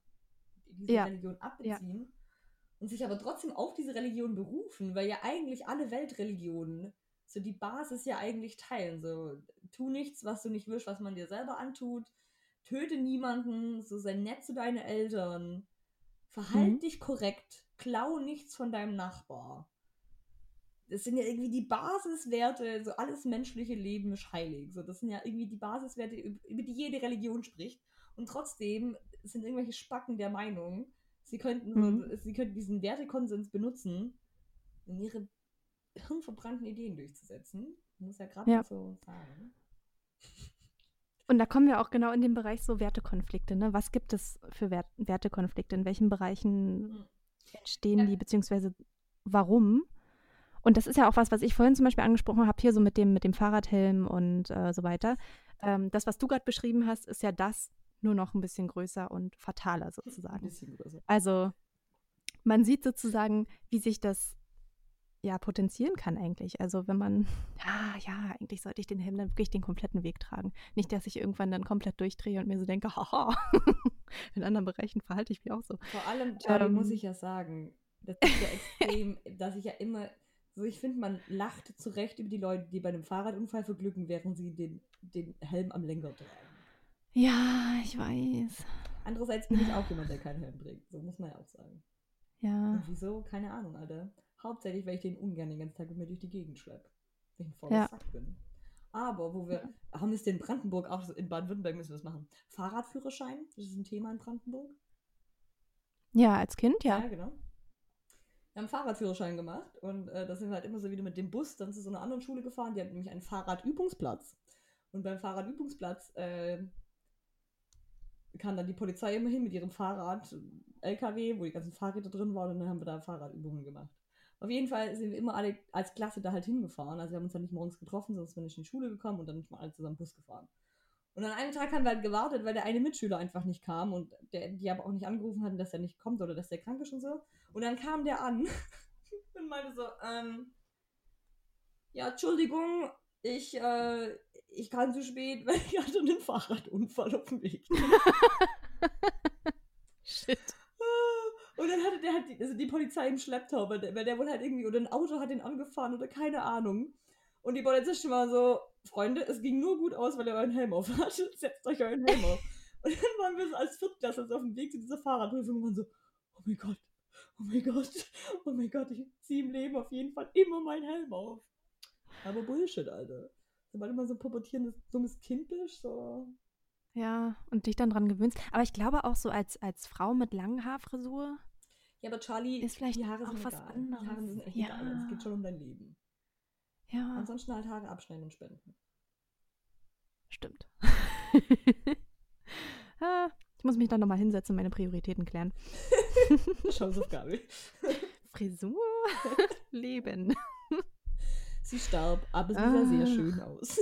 Speaker 2: diese
Speaker 1: Ja.
Speaker 2: Religion abbeziehen und sich aber trotzdem auf diese Religion berufen, weil ja eigentlich alle Weltreligionen so die Basis ja eigentlich teilen. So, tu nichts, was du nicht willst, was man dir selber antut. Töte niemanden, so sei nett zu deinen Eltern. Verhalt
Speaker 1: Mhm.
Speaker 2: dich korrekt. Klau nichts von deinem Nachbar. Das sind ja irgendwie die Basiswerte, so alles menschliche Leben ist heilig. So, das sind ja irgendwie die Basiswerte, üb- über die jede Religion spricht. Und trotzdem sind irgendwelche Spacken der Meinung, sie könnten, so,
Speaker 1: Mhm.
Speaker 2: sie könnten diesen Wertekonsens benutzen, um ihre hirnverbrannten Ideen durchzusetzen. Muss ja gerade
Speaker 1: Ja.
Speaker 2: so sagen.
Speaker 1: Und da kommen wir auch genau in den Bereich so Wertekonflikte. Ne? Was gibt es für Wert Wertekonflikte? In welchen Bereichen
Speaker 2: Mhm.
Speaker 1: entstehen
Speaker 2: Ja.
Speaker 1: die, beziehungsweise warum? Und das ist ja auch was, was ich vorhin zum Beispiel angesprochen habe, hier so mit dem, mit dem Fahrradhelm und äh, so weiter. Ähm, das, was du gerade beschrieben hast, ist ja das nur noch ein bisschen größer und fataler
Speaker 2: Ein
Speaker 1: sozusagen. Also man sieht sozusagen, wie sich das ja potenzieren kann eigentlich. Also wenn man, ja, ja, eigentlich sollte ich den Helm dann wirklich den kompletten Weg tragen. Nicht, dass ich irgendwann dann komplett durchdrehe und mir so denke, haha, in anderen Bereichen verhalte ich mich auch so.
Speaker 2: Vor allem, Charlie, muss
Speaker 1: Ähm.
Speaker 2: ich ja sagen, das ist ja extrem, dass ich ja immer, so ich finde, man lacht zu Recht über die Leute, die bei einem Fahrradunfall verglücken, während sie den, den Helm am Lenker tragen.
Speaker 1: Ja, ich weiß.
Speaker 2: Andererseits bin ich auch jemand, der keinen Helm trägt. So muss man ja auch sagen.
Speaker 1: Ja,
Speaker 2: Und wieso? Keine Ahnung, Alter. Hauptsächlich, weil ich den ungern den ganzen Tag mit mir durch die Gegend schleppe. Weil ich ein
Speaker 1: Ja.
Speaker 2: Sack bin. Aber wo wir, haben wir es in Brandenburg, auch in Baden-Württemberg müssen wir es machen. Fahrradführerschein, das ist ein Thema in Brandenburg.
Speaker 1: ja, als Kind, ja.
Speaker 2: genau. Wir haben Fahrradführerschein gemacht und äh, da sind wir halt immer so wieder mit dem Bus dann zu so einer anderen Schule gefahren. Die hat nämlich einen Fahrradübungsplatz. Und beim Fahrradübungsplatz äh, kam dann die Polizei immer hin mit ihrem Fahrrad, LKW, wo die ganzen Fahrräder drin waren und dann haben wir da Fahrradübungen gemacht. Auf jeden Fall sind wir immer alle als Klasse da halt hingefahren. Also wir haben uns dann nicht morgens getroffen, sondern sind nicht in die Schule gekommen und dann nicht mal alle zusammen Bus gefahren. Und an einem Tag haben wir halt gewartet, weil der eine Mitschüler einfach nicht kam und der, die aber auch nicht angerufen hatten, dass er nicht kommt oder dass der krank ist und so. Und dann kam der an und meinte so, ähm, ja, Entschuldigung, ich, äh, ich kam zu spät, weil ich hatte einen Fahrradunfall auf dem Weg.
Speaker 1: Shit.
Speaker 2: Und dann hatte der halt die, also die Polizei im Schlepptau, weil der, weil der wohl halt irgendwie, oder ein Auto hat ihn angefahren oder keine Ahnung. Und die Polizistin war so, Freunde, es ging nur gut aus, weil ihr euren Helm auf. Setzt euch euren Helm auf. Und dann waren wir so als Viertklässler so auf dem Weg zu dieser Fahrradprüfung und waren so, oh mein Gott, oh mein Gott, oh mein Gott, ich ziehe im Leben auf jeden Fall immer meinen Helm auf. Aber Bullshit, Alter. Sobald mal so ein pubertierendes, dummes Kind bist, so.
Speaker 1: Ja, und dich dann dran gewöhnst. Aber ich glaube auch so als, als Frau mit langen Haarfrisur.
Speaker 2: Ja, aber Charlie,
Speaker 1: Ist vielleicht
Speaker 2: die Haare
Speaker 1: auch
Speaker 2: sind
Speaker 1: was
Speaker 2: egal.
Speaker 1: anderes.
Speaker 2: Die Haare sind echt
Speaker 1: Ja.
Speaker 2: egal. Es geht schon um dein Leben.
Speaker 1: Ja,
Speaker 2: Ansonsten halt Haare abschneiden und spenden.
Speaker 1: stimmt. ah, ich muss mich dann nochmal hinsetzen und meine Prioritäten klären.
Speaker 2: Hausaufgabe.
Speaker 1: Frisur, Leben.
Speaker 2: Sie starb, aber sie sah sehr
Speaker 1: Ah.
Speaker 2: schön aus.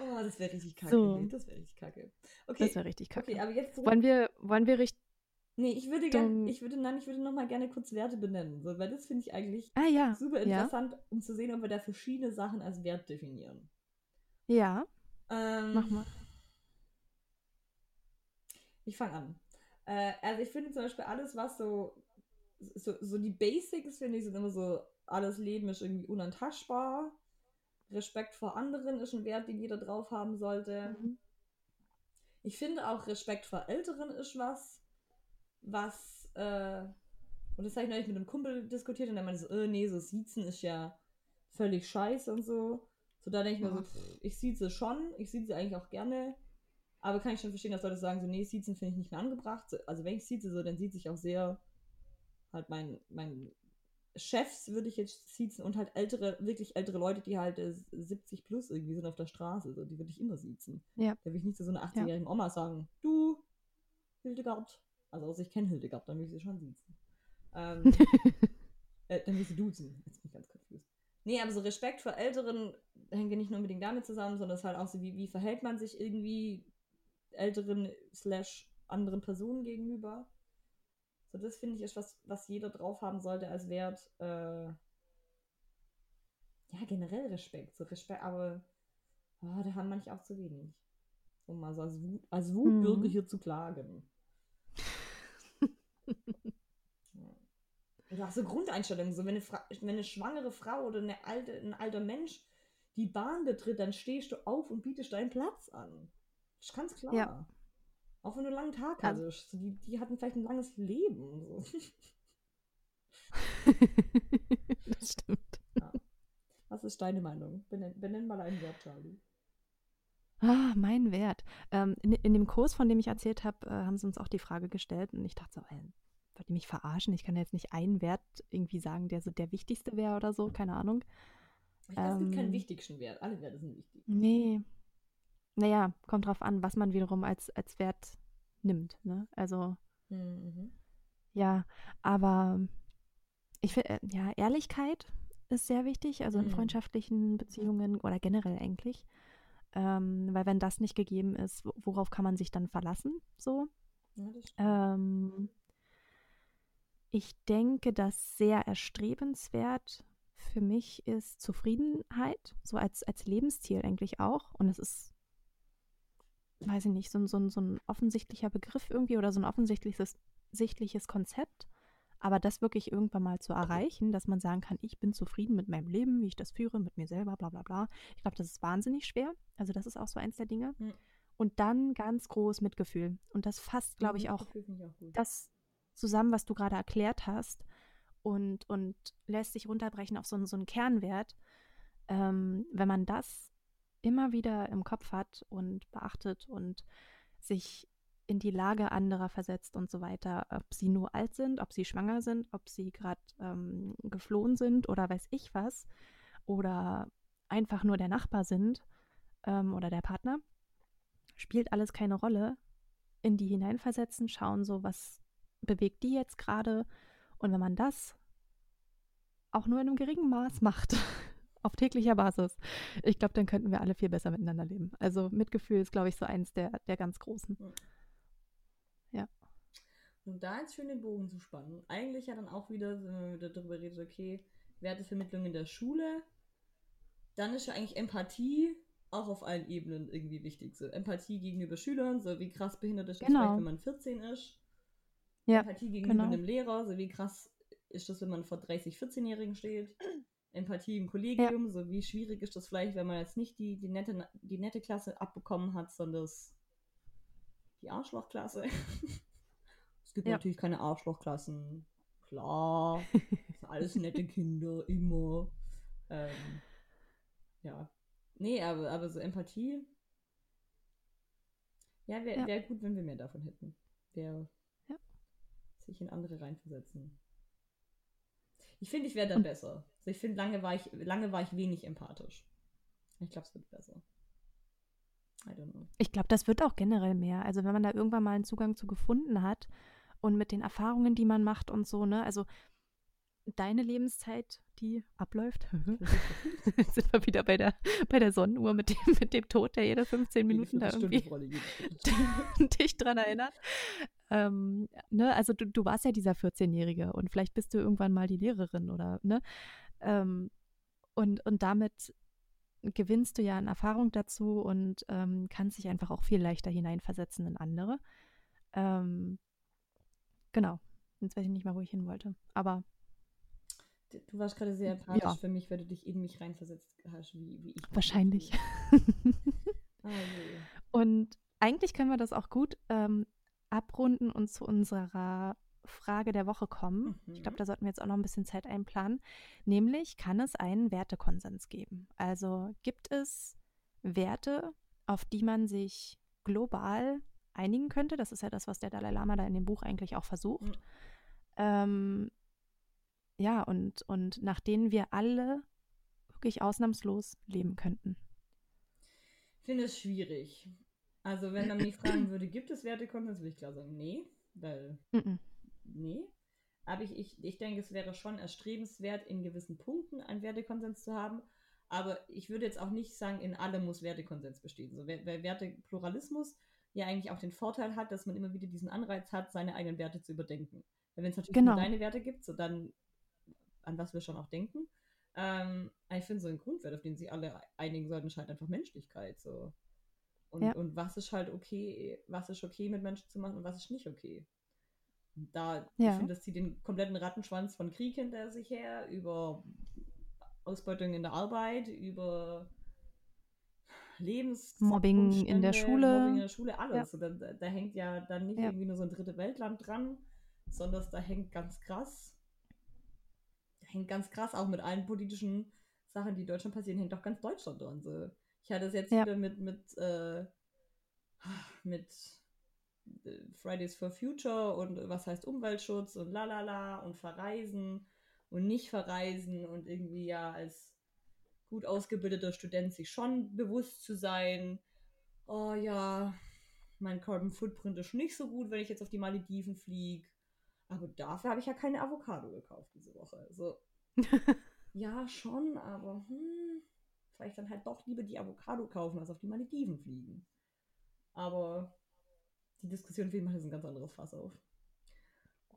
Speaker 2: oh, das wäre richtig kacke.
Speaker 1: So.
Speaker 2: nee, Das wäre richtig kacke. Okay,
Speaker 1: Das wäre richtig kacke.
Speaker 2: okay, aber jetzt zurück.
Speaker 1: Wollen wir, wollen wir richtig.
Speaker 2: Nee, ich würde gerne,
Speaker 1: Richtung-
Speaker 2: ich würde, nein, ich würde noch mal gerne kurz Werte benennen, so, weil das finde ich eigentlich
Speaker 1: Ah ja.
Speaker 2: super
Speaker 1: Ja.
Speaker 2: interessant, um zu sehen, ob wir da verschiedene Sachen als Wert definieren.
Speaker 1: Ja,
Speaker 2: Ähm,
Speaker 1: mach mal.
Speaker 2: Ich fange an. Äh, also ich finde zum Beispiel alles, was so, so, so die Basics, finde ich, sind immer so, alles Leben ist irgendwie unantastbar. Respekt vor anderen ist ein Wert, den jeder drauf haben sollte.
Speaker 1: Mhm.
Speaker 2: Ich finde auch Respekt vor Älteren ist was, was, äh, und das habe ich neulich mit einem Kumpel diskutiert und der meinte so, äh, nee, so Siezen ist ja völlig scheiße und so. So, da denke ich mir
Speaker 1: Ja.
Speaker 2: so, pff, ich sieze schon, ich sieze eigentlich auch gerne, aber kann ich schon verstehen, dass Leute sagen, so, nee, Siezen finde ich nicht mehr angebracht. So, Also, wenn ich sieze, so, dann sieht sich auch sehr halt mein, mein Chefs würde ich jetzt siezen und halt ältere, wirklich ältere Leute, die halt äh, 70 plus irgendwie sind auf der Straße, so, die würde ich immer siezen.
Speaker 1: Ja.
Speaker 2: Da will ich nicht zu so einer 80-jährigen Oma sagen, du, Hildegard. Also, außer ich kenne Hildegard, dann will ich sie schon siezen. Ähm, äh, dann will ich sie duzen. Jetzt bin ich ganz confused. Nee, aber so Respekt vor Älteren hängt ja nicht nur unbedingt damit zusammen, sondern es ist halt auch so, wie, wie verhält man sich irgendwie älteren slash anderen Personen gegenüber. So, das finde ich ist was, was jeder drauf haben sollte als Wert. Äh, ja, generell Respekt. So Respekt, aber oh, da haben manche auch zu wenig. Um mal so als, Wut, als Wutbürger
Speaker 1: Mhm.
Speaker 2: hier zu klagen. Ja. Oder auch so Grundeinstellungen. So, wenn eine, Fra wenn eine schwangere Frau oder eine alte, ein alter Mensch die Bahn betritt, dann stehst du auf und bietest deinen Platz an. Das ist ganz klar.
Speaker 1: Ja.
Speaker 2: Auch wenn du einen langen Tag
Speaker 1: Also-
Speaker 2: hattest. Die, die hatten vielleicht ein langes Leben. So.
Speaker 1: das stimmt.
Speaker 2: Was ist deine Meinung? Benenn, benenn mal einen Wert, Charlie.
Speaker 1: Ah, mein Wert. Ähm, in, in dem Kurs, von dem ich erzählt habe, äh, haben sie uns auch die Frage gestellt und ich dachte so, ey, wollt ihr mich verarschen? Ich kann jetzt nicht einen Wert irgendwie sagen, der so der wichtigste wäre oder so, keine Ahnung.
Speaker 2: Ich glaube, es gibt keinen wichtigsten Wert. Alle Werte sind wichtig.
Speaker 1: Nee. Naja, kommt drauf an, was man wiederum als, als Wert nimmt. Ne? Also,
Speaker 2: Mhm.
Speaker 1: ja, aber ich finde, äh, ja, Ehrlichkeit ist sehr wichtig, also in
Speaker 2: Mhm.
Speaker 1: freundschaftlichen Beziehungen oder generell eigentlich. Ähm, weil wenn das nicht gegeben ist, wo- worauf kann man sich dann verlassen? So.
Speaker 2: Ja.
Speaker 1: Ähm, ich denke, dass sehr erstrebenswert für mich ist Zufriedenheit, so als, als Lebensziel eigentlich auch. Und es ist, weiß ich nicht, so, ein- so, so ein offensichtlicher Begriff irgendwie oder so ein offensichtliches sichtliches Konzept. Aber das wirklich irgendwann mal zu erreichen, dass man sagen kann, ich bin zufrieden mit meinem Leben, wie ich das führe, mit mir selber, bla bla bla. Ich glaube, das ist wahnsinnig schwer. Also das ist auch so eins der Dinge.
Speaker 2: Mhm.
Speaker 1: Und dann ganz groß Mitgefühl. Und das fasst, glaube ich,
Speaker 2: Mhm,
Speaker 1: auch
Speaker 2: auch
Speaker 1: das zusammen, was du gerade erklärt hast und, und lässt sich runterbrechen auf so, einen- so einen Kernwert. Ähm, wenn man das immer wieder im Kopf hat und beachtet und sich in die Lage anderer versetzt und so weiter, ob sie nur alt sind, ob sie schwanger sind, ob sie gerade ähm, geflohen sind oder weiß ich was, oder einfach nur der Nachbar sind ähm, oder der Partner, spielt alles keine Rolle. In die hineinversetzen, schauen so, was bewegt die jetzt gerade. Und wenn man das auch nur in einem geringen Maß macht, auf täglicher Basis, ich glaube, dann könnten wir alle viel besser miteinander leben. Also Mitgefühl ist, glaube ich, so eins der, der ganz großen.
Speaker 2: Und da jetzt schön den Bogen zu spannen. Eigentlich ja dann auch wieder, wenn man wieder darüber redet, okay, Wertevermittlung in der Schule, dann ist ja eigentlich Empathie auch auf allen Ebenen irgendwie wichtig. So Empathie gegenüber Schülern, so wie krass behindert ist das
Speaker 1: Genau.
Speaker 2: vielleicht, wenn man 14 ist.
Speaker 1: Ja,
Speaker 2: Empathie gegenüber
Speaker 1: genau.
Speaker 2: einem Lehrer, so wie krass ist das, wenn man vor 30, 14-Jährigen steht. Empathie im Kollegium, so wie schwierig ist das vielleicht, wenn man jetzt nicht die, die, nette, die nette Klasse abbekommen hat, sondern das, die Arschlochklasse. gibt
Speaker 1: Ja.
Speaker 2: natürlich keine Arschlochklassen. Klar, alles nette Kinder, immer. Ähm, ja. Nee, aber, aber so Empathie. Ja, wäre
Speaker 1: Ja.
Speaker 2: wär gut, wenn wir mehr davon hätten. Wäre
Speaker 1: Ja.
Speaker 2: sich in andere reinversetzen. Ich finde, ich wäre dann besser. Also ich finde, lange war ich, lange war ich wenig empathisch. Ich glaube, es wird besser. I don't know.
Speaker 1: Ich glaube, das wird auch generell mehr. Also wenn man da irgendwann mal einen Zugang zu gefunden hat und mit den Erfahrungen, die man macht und so, ne? Also deine Lebenszeit, die abläuft, Jetzt sind wir wieder bei der, bei der Sonnenuhr mit dem, mit dem Tod, der jede 15 Minuten da irgendwie dich dran erinnert. Ähm, ne, also du, du warst ja dieser 14-Jährige und vielleicht bist du irgendwann mal die Lehrerin oder ne? Ähm, und, und damit gewinnst du ja an Erfahrung dazu und ähm, kannst dich einfach auch viel leichter hineinversetzen in andere. Ähm, genau. Jetzt weiß ich nicht mal, wo ich hin wollte. Aber
Speaker 2: Du warst gerade sehr empathisch
Speaker 1: Ja.
Speaker 2: für mich, weil du dich in mich reinversetzt hast, wie, wie ich.
Speaker 1: wahrscheinlich.
Speaker 2: fühle. Ah, je.
Speaker 1: Und eigentlich können wir das auch gut ähm, abrunden und zu unserer Frage der Woche kommen. Ich glaube,
Speaker 2: Mhm.
Speaker 1: da sollten wir jetzt auch noch ein bisschen Zeit einplanen. Nämlich, kann es einen Wertekonsens geben? Also gibt es Werte, auf die man sich global einigen könnte? Das ist ja das, was der Dalai Lama da in dem Buch eigentlich auch versucht.
Speaker 2: Mhm.
Speaker 1: Ähm, ja, und, und nach denen wir alle wirklich ausnahmslos leben könnten.
Speaker 2: Ich finde es schwierig. Also, wenn man mich fragen würde, gibt es Wertekonsens, würde ich klar sagen, nee, weil
Speaker 1: Mhm.
Speaker 2: nee. Aber ich, ich, ich denke, es wäre schon erstrebenswert, in gewissen Punkten einen Wertekonsens zu haben. Aber ich würde jetzt auch nicht sagen, in allem muss Wertekonsens bestehen. So, weil weil Wertepluralismus ja eigentlich auch den Vorteil hat, dass man immer wieder diesen Anreiz hat, seine eigenen Werte zu überdenken. Weil wenn es natürlich
Speaker 1: Genau.
Speaker 2: nur deine Werte gibt, so dann, an was wir schon auch denken. Ähm, ich finde so ein Grundwert, auf den sich alle einigen sollten, ist halt einfach Menschlichkeit. So. Und,
Speaker 1: Ja.
Speaker 2: und was ist halt okay, was ist okay mit Menschen zu machen und was ist nicht okay. Da,
Speaker 1: Ja.
Speaker 2: ich finde, das zieht den kompletten Rattenschwanz von Krieg hinter sich her, über Ausbeutung in der Arbeit, über Lebens
Speaker 1: Mobbing in der Schule.
Speaker 2: Mobbing in der Schule, alles. So, da, da da hängt ja dann nicht
Speaker 1: Ja.
Speaker 2: irgendwie nur so ein dritte Weltland dran, sondern da hängt ganz krass, da hängt ganz krass auch mit allen politischen Sachen, die in Deutschland passieren, hängt auch ganz Deutschland dran. So. Ich hatte es jetzt
Speaker 1: Ja.
Speaker 2: wieder mit, mit, äh, mit Fridays for Future und was heißt Umweltschutz und lalala und verreisen und nicht verreisen und irgendwie ja als gut ausgebildeter Student sich schon bewusst zu sein, oh ja, mein Carbon Footprint ist nicht so gut, wenn ich jetzt auf die Malediven fliege. Aber dafür habe ich ja keine Avocado gekauft diese Woche. Also, ja, schon, aber hm, vielleicht dann halt doch lieber die Avocado kaufen, als auf die Malediven fliegen. Aber die Diskussion für ihn macht jetzt ein ganz anderes Fass auf.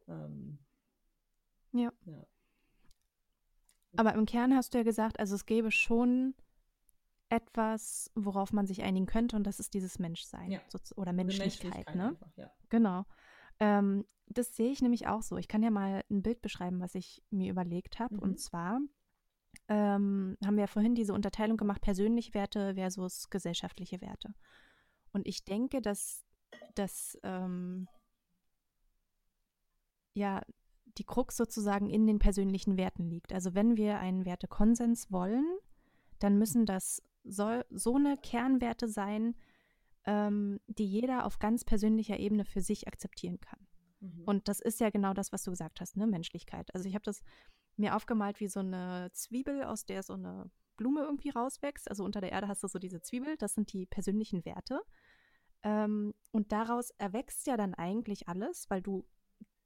Speaker 2: Ähm,
Speaker 1: ja.
Speaker 2: ja.
Speaker 1: Aber im Kern hast du ja gesagt, also es gäbe schon etwas, worauf man sich einigen könnte, und das ist dieses Menschsein
Speaker 2: Ja.
Speaker 1: so, oder Menschlichkeit,
Speaker 2: Menschlichkeit
Speaker 1: ne?
Speaker 2: einfach, ja.
Speaker 1: Genau. Ähm, das sehe ich nämlich auch so. Ich kann ja mal ein Bild beschreiben, was ich mir überlegt habe.
Speaker 2: Mhm.
Speaker 1: Und zwar ähm, haben wir ja vorhin diese Unterteilung gemacht, persönliche Werte versus gesellschaftliche Werte. Und ich denke, dass, dass ähm, ja, die Krux sozusagen in den persönlichen Werten liegt. Also wenn wir einen Wertekonsens wollen, dann müssen das so, so eine Kernwerte sein, ähm, die jeder auf ganz persönlicher Ebene für sich akzeptieren kann.
Speaker 2: Mhm.
Speaker 1: Und das ist ja genau das, was du gesagt hast, ne? Menschlichkeit. Also ich habe das mir aufgemalt wie so eine Zwiebel, aus der so eine Blume irgendwie rauswächst. Also unter der Erde hast du so diese Zwiebel, das sind die persönlichen Werte. Ähm, und daraus erwächst ja dann eigentlich alles, weil du,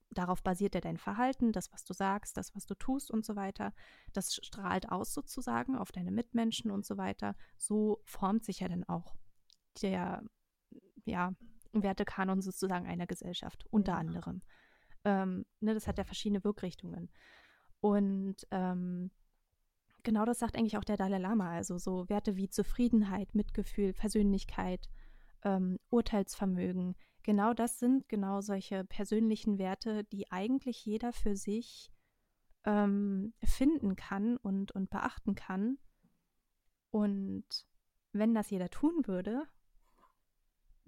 Speaker 1: darauf basiert ja dein Verhalten, das, was du sagst, das, was du tust und so weiter. Das strahlt aus sozusagen auf deine Mitmenschen und so weiter. So formt sich ja dann auch der, ja, Wertekanon sozusagen einer Gesellschaft, unter
Speaker 2: Ja.
Speaker 1: anderem. Ähm, ne, das hat ja verschiedene Wirkrichtungen. Und ähm, genau das sagt eigentlich auch der Dalai Lama. Also so Werte wie Zufriedenheit, Mitgefühl, Versöhnlichkeit, ähm, Urteilsvermögen. Genau das sind genau solche persönlichen Werte, die eigentlich jeder für sich ähm, finden kann und, und beachten kann. Und wenn das jeder tun würde,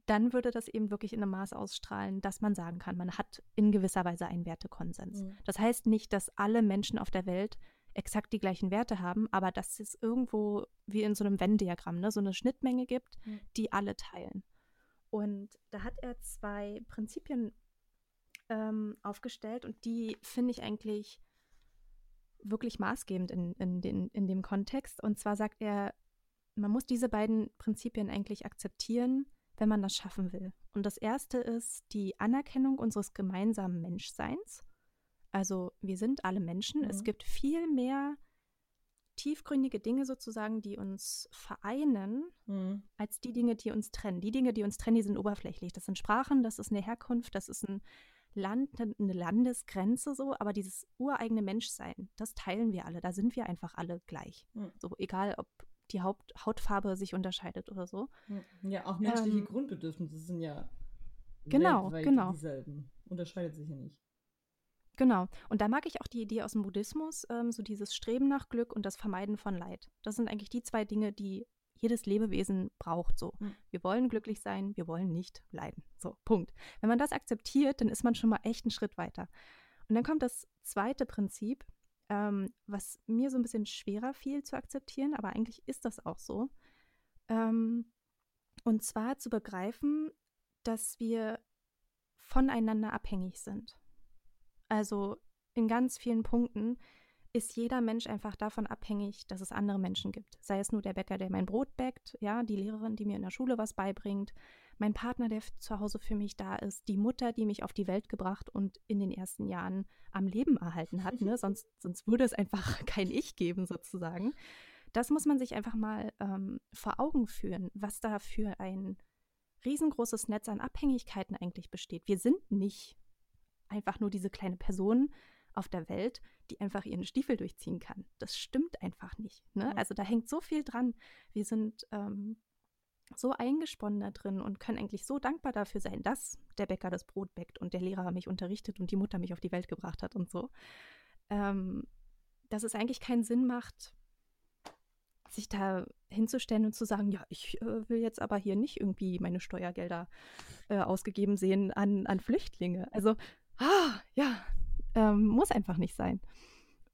Speaker 1: dann würde das eben wirklich in einem Maß ausstrahlen, dass man sagen kann, man hat in gewisser Weise einen Wertekonsens.
Speaker 2: Mhm.
Speaker 1: Das heißt nicht, dass alle Menschen auf der Welt exakt die gleichen Werte haben, aber dass es irgendwo wie in so einem Venn-Diagramm ne, so eine Schnittmenge gibt,
Speaker 2: Mhm.
Speaker 1: die alle teilen. Und da hat er zwei Prinzipien ähm, aufgestellt und die finde ich eigentlich wirklich maßgebend in, in, den, in dem Kontext. Und zwar sagt er, man muss diese beiden Prinzipien eigentlich akzeptieren, wenn man das schaffen will. Und das erste ist die Anerkennung unseres gemeinsamen Menschseins. Also wir sind alle Menschen. Es
Speaker 2: Mhm.
Speaker 1: gibt viel mehr tiefgründige Dinge sozusagen, die uns vereinen,
Speaker 2: Mhm.
Speaker 1: als die Dinge, die uns trennen. Die Dinge, die uns trennen, die sind oberflächlich. Das sind Sprachen, das ist eine Herkunft, das ist ein Land, eine Landesgrenze so, aber dieses ureigene Menschsein, das teilen wir alle. Da sind wir einfach alle gleich.
Speaker 2: Mhm.
Speaker 1: So, egal ob die Haupt Hautfarbe sich unterscheidet oder so.
Speaker 2: Mhm. Ja, auch menschliche
Speaker 1: Ähm,
Speaker 2: Grundbedürfnisse sind ja
Speaker 1: Genau, genau.
Speaker 2: dieselben. Unterscheidet sich ja nicht.
Speaker 1: Genau. Und da mag ich auch die Idee aus dem Buddhismus, ähm, so dieses Streben nach Glück und das Vermeiden von Leid. Das sind eigentlich die zwei Dinge, die jedes Lebewesen braucht. So,
Speaker 2: Mhm.
Speaker 1: wir wollen glücklich sein, wir wollen nicht leiden. So, Punkt. Wenn man das akzeptiert, dann ist man schon mal echt einen Schritt weiter. Und dann kommt das zweite Prinzip, ähm, was mir so ein bisschen schwerer fiel zu akzeptieren, aber eigentlich ist das auch so. Ähm, und zwar zu begreifen, dass wir voneinander abhängig sind. Also in ganz vielen Punkten ist jeder Mensch einfach davon abhängig, dass es andere Menschen gibt. Sei es nur der Bäcker, der mein Brot bäckt, ja, die Lehrerin, die mir in der Schule was beibringt, mein Partner, der zu Hause für mich da ist, die Mutter, die mich auf die Welt gebracht und in den ersten Jahren am Leben erhalten hat. Ne? sonst, sonst würde es einfach kein Ich geben, sozusagen. Das muss man sich einfach mal ähm, vor Augen führen, was da für ein riesengroßes Netz an Abhängigkeiten eigentlich besteht. Wir sind nicht einfach nur diese kleine Person auf der Welt, die einfach ihren Stiefel durchziehen kann. Das stimmt einfach nicht. Ne? Also da hängt so viel dran. Wir sind ähm, so eingesponnen da drin und können eigentlich so dankbar dafür sein, dass der Bäcker das Brot bäckt und der Lehrer mich unterrichtet und die Mutter mich auf die Welt gebracht hat und so. Ähm, dass es eigentlich keinen Sinn macht, sich da hinzustellen und zu sagen, ja, ich äh, will jetzt aber hier nicht irgendwie meine Steuergelder äh, ausgegeben sehen an, an Flüchtlinge. Also, ah, ja, ähm, muss einfach nicht sein.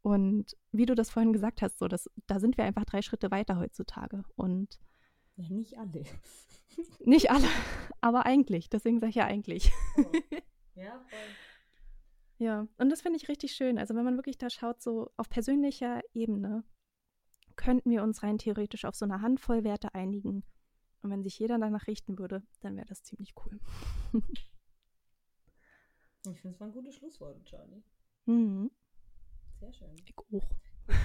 Speaker 1: Und wie du das vorhin gesagt hast, so, das, da sind wir einfach drei Schritte weiter heutzutage. Und
Speaker 2: Ja, nicht alle.
Speaker 1: Nicht alle, aber eigentlich. Deswegen sage ich ja eigentlich.
Speaker 2: Oh. Ja, voll.
Speaker 1: Ja, und das finde ich richtig schön. Also wenn man wirklich da schaut, so auf persönlicher Ebene, könnten wir uns rein theoretisch auf so eine Handvoll Werte einigen. Und wenn sich jeder danach richten würde, dann wäre das ziemlich cool.
Speaker 2: Ich finde, es waren gute Schlussworte, Charlie.
Speaker 1: mhm.
Speaker 2: Sehr schön.
Speaker 1: Ich auch.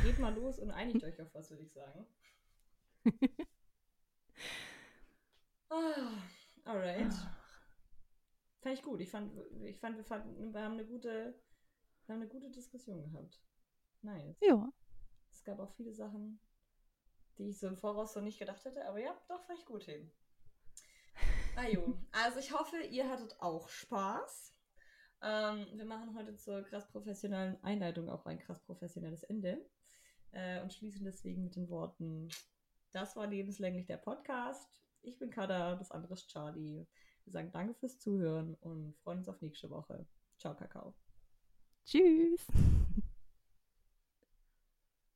Speaker 2: Geht mal los und einigt euch auf was, würde ich sagen. ah, alright. Fand ich gut. Ich fand, ich fand, wir, fanden, wir haben eine gute, wir haben eine gute Diskussion gehabt. Nice.
Speaker 1: Ja.
Speaker 2: Es gab auch viele Sachen, die ich so im Voraus so nicht gedacht hätte, aber ja, doch, fand ich gut hin. Ajo. Also ich hoffe, ihr hattet auch Spaß. Ähm, wir machen heute zur krass professionellen Einleitung auch ein krass professionelles Ende äh, und schließen deswegen mit den Worten: Das war lebenslänglich der Podcast. Ich bin Kada, das andere ist Charlie. Wir sagen Danke fürs Zuhören und freuen uns auf nächste Woche. Ciao, Kakao.
Speaker 1: Tschüss.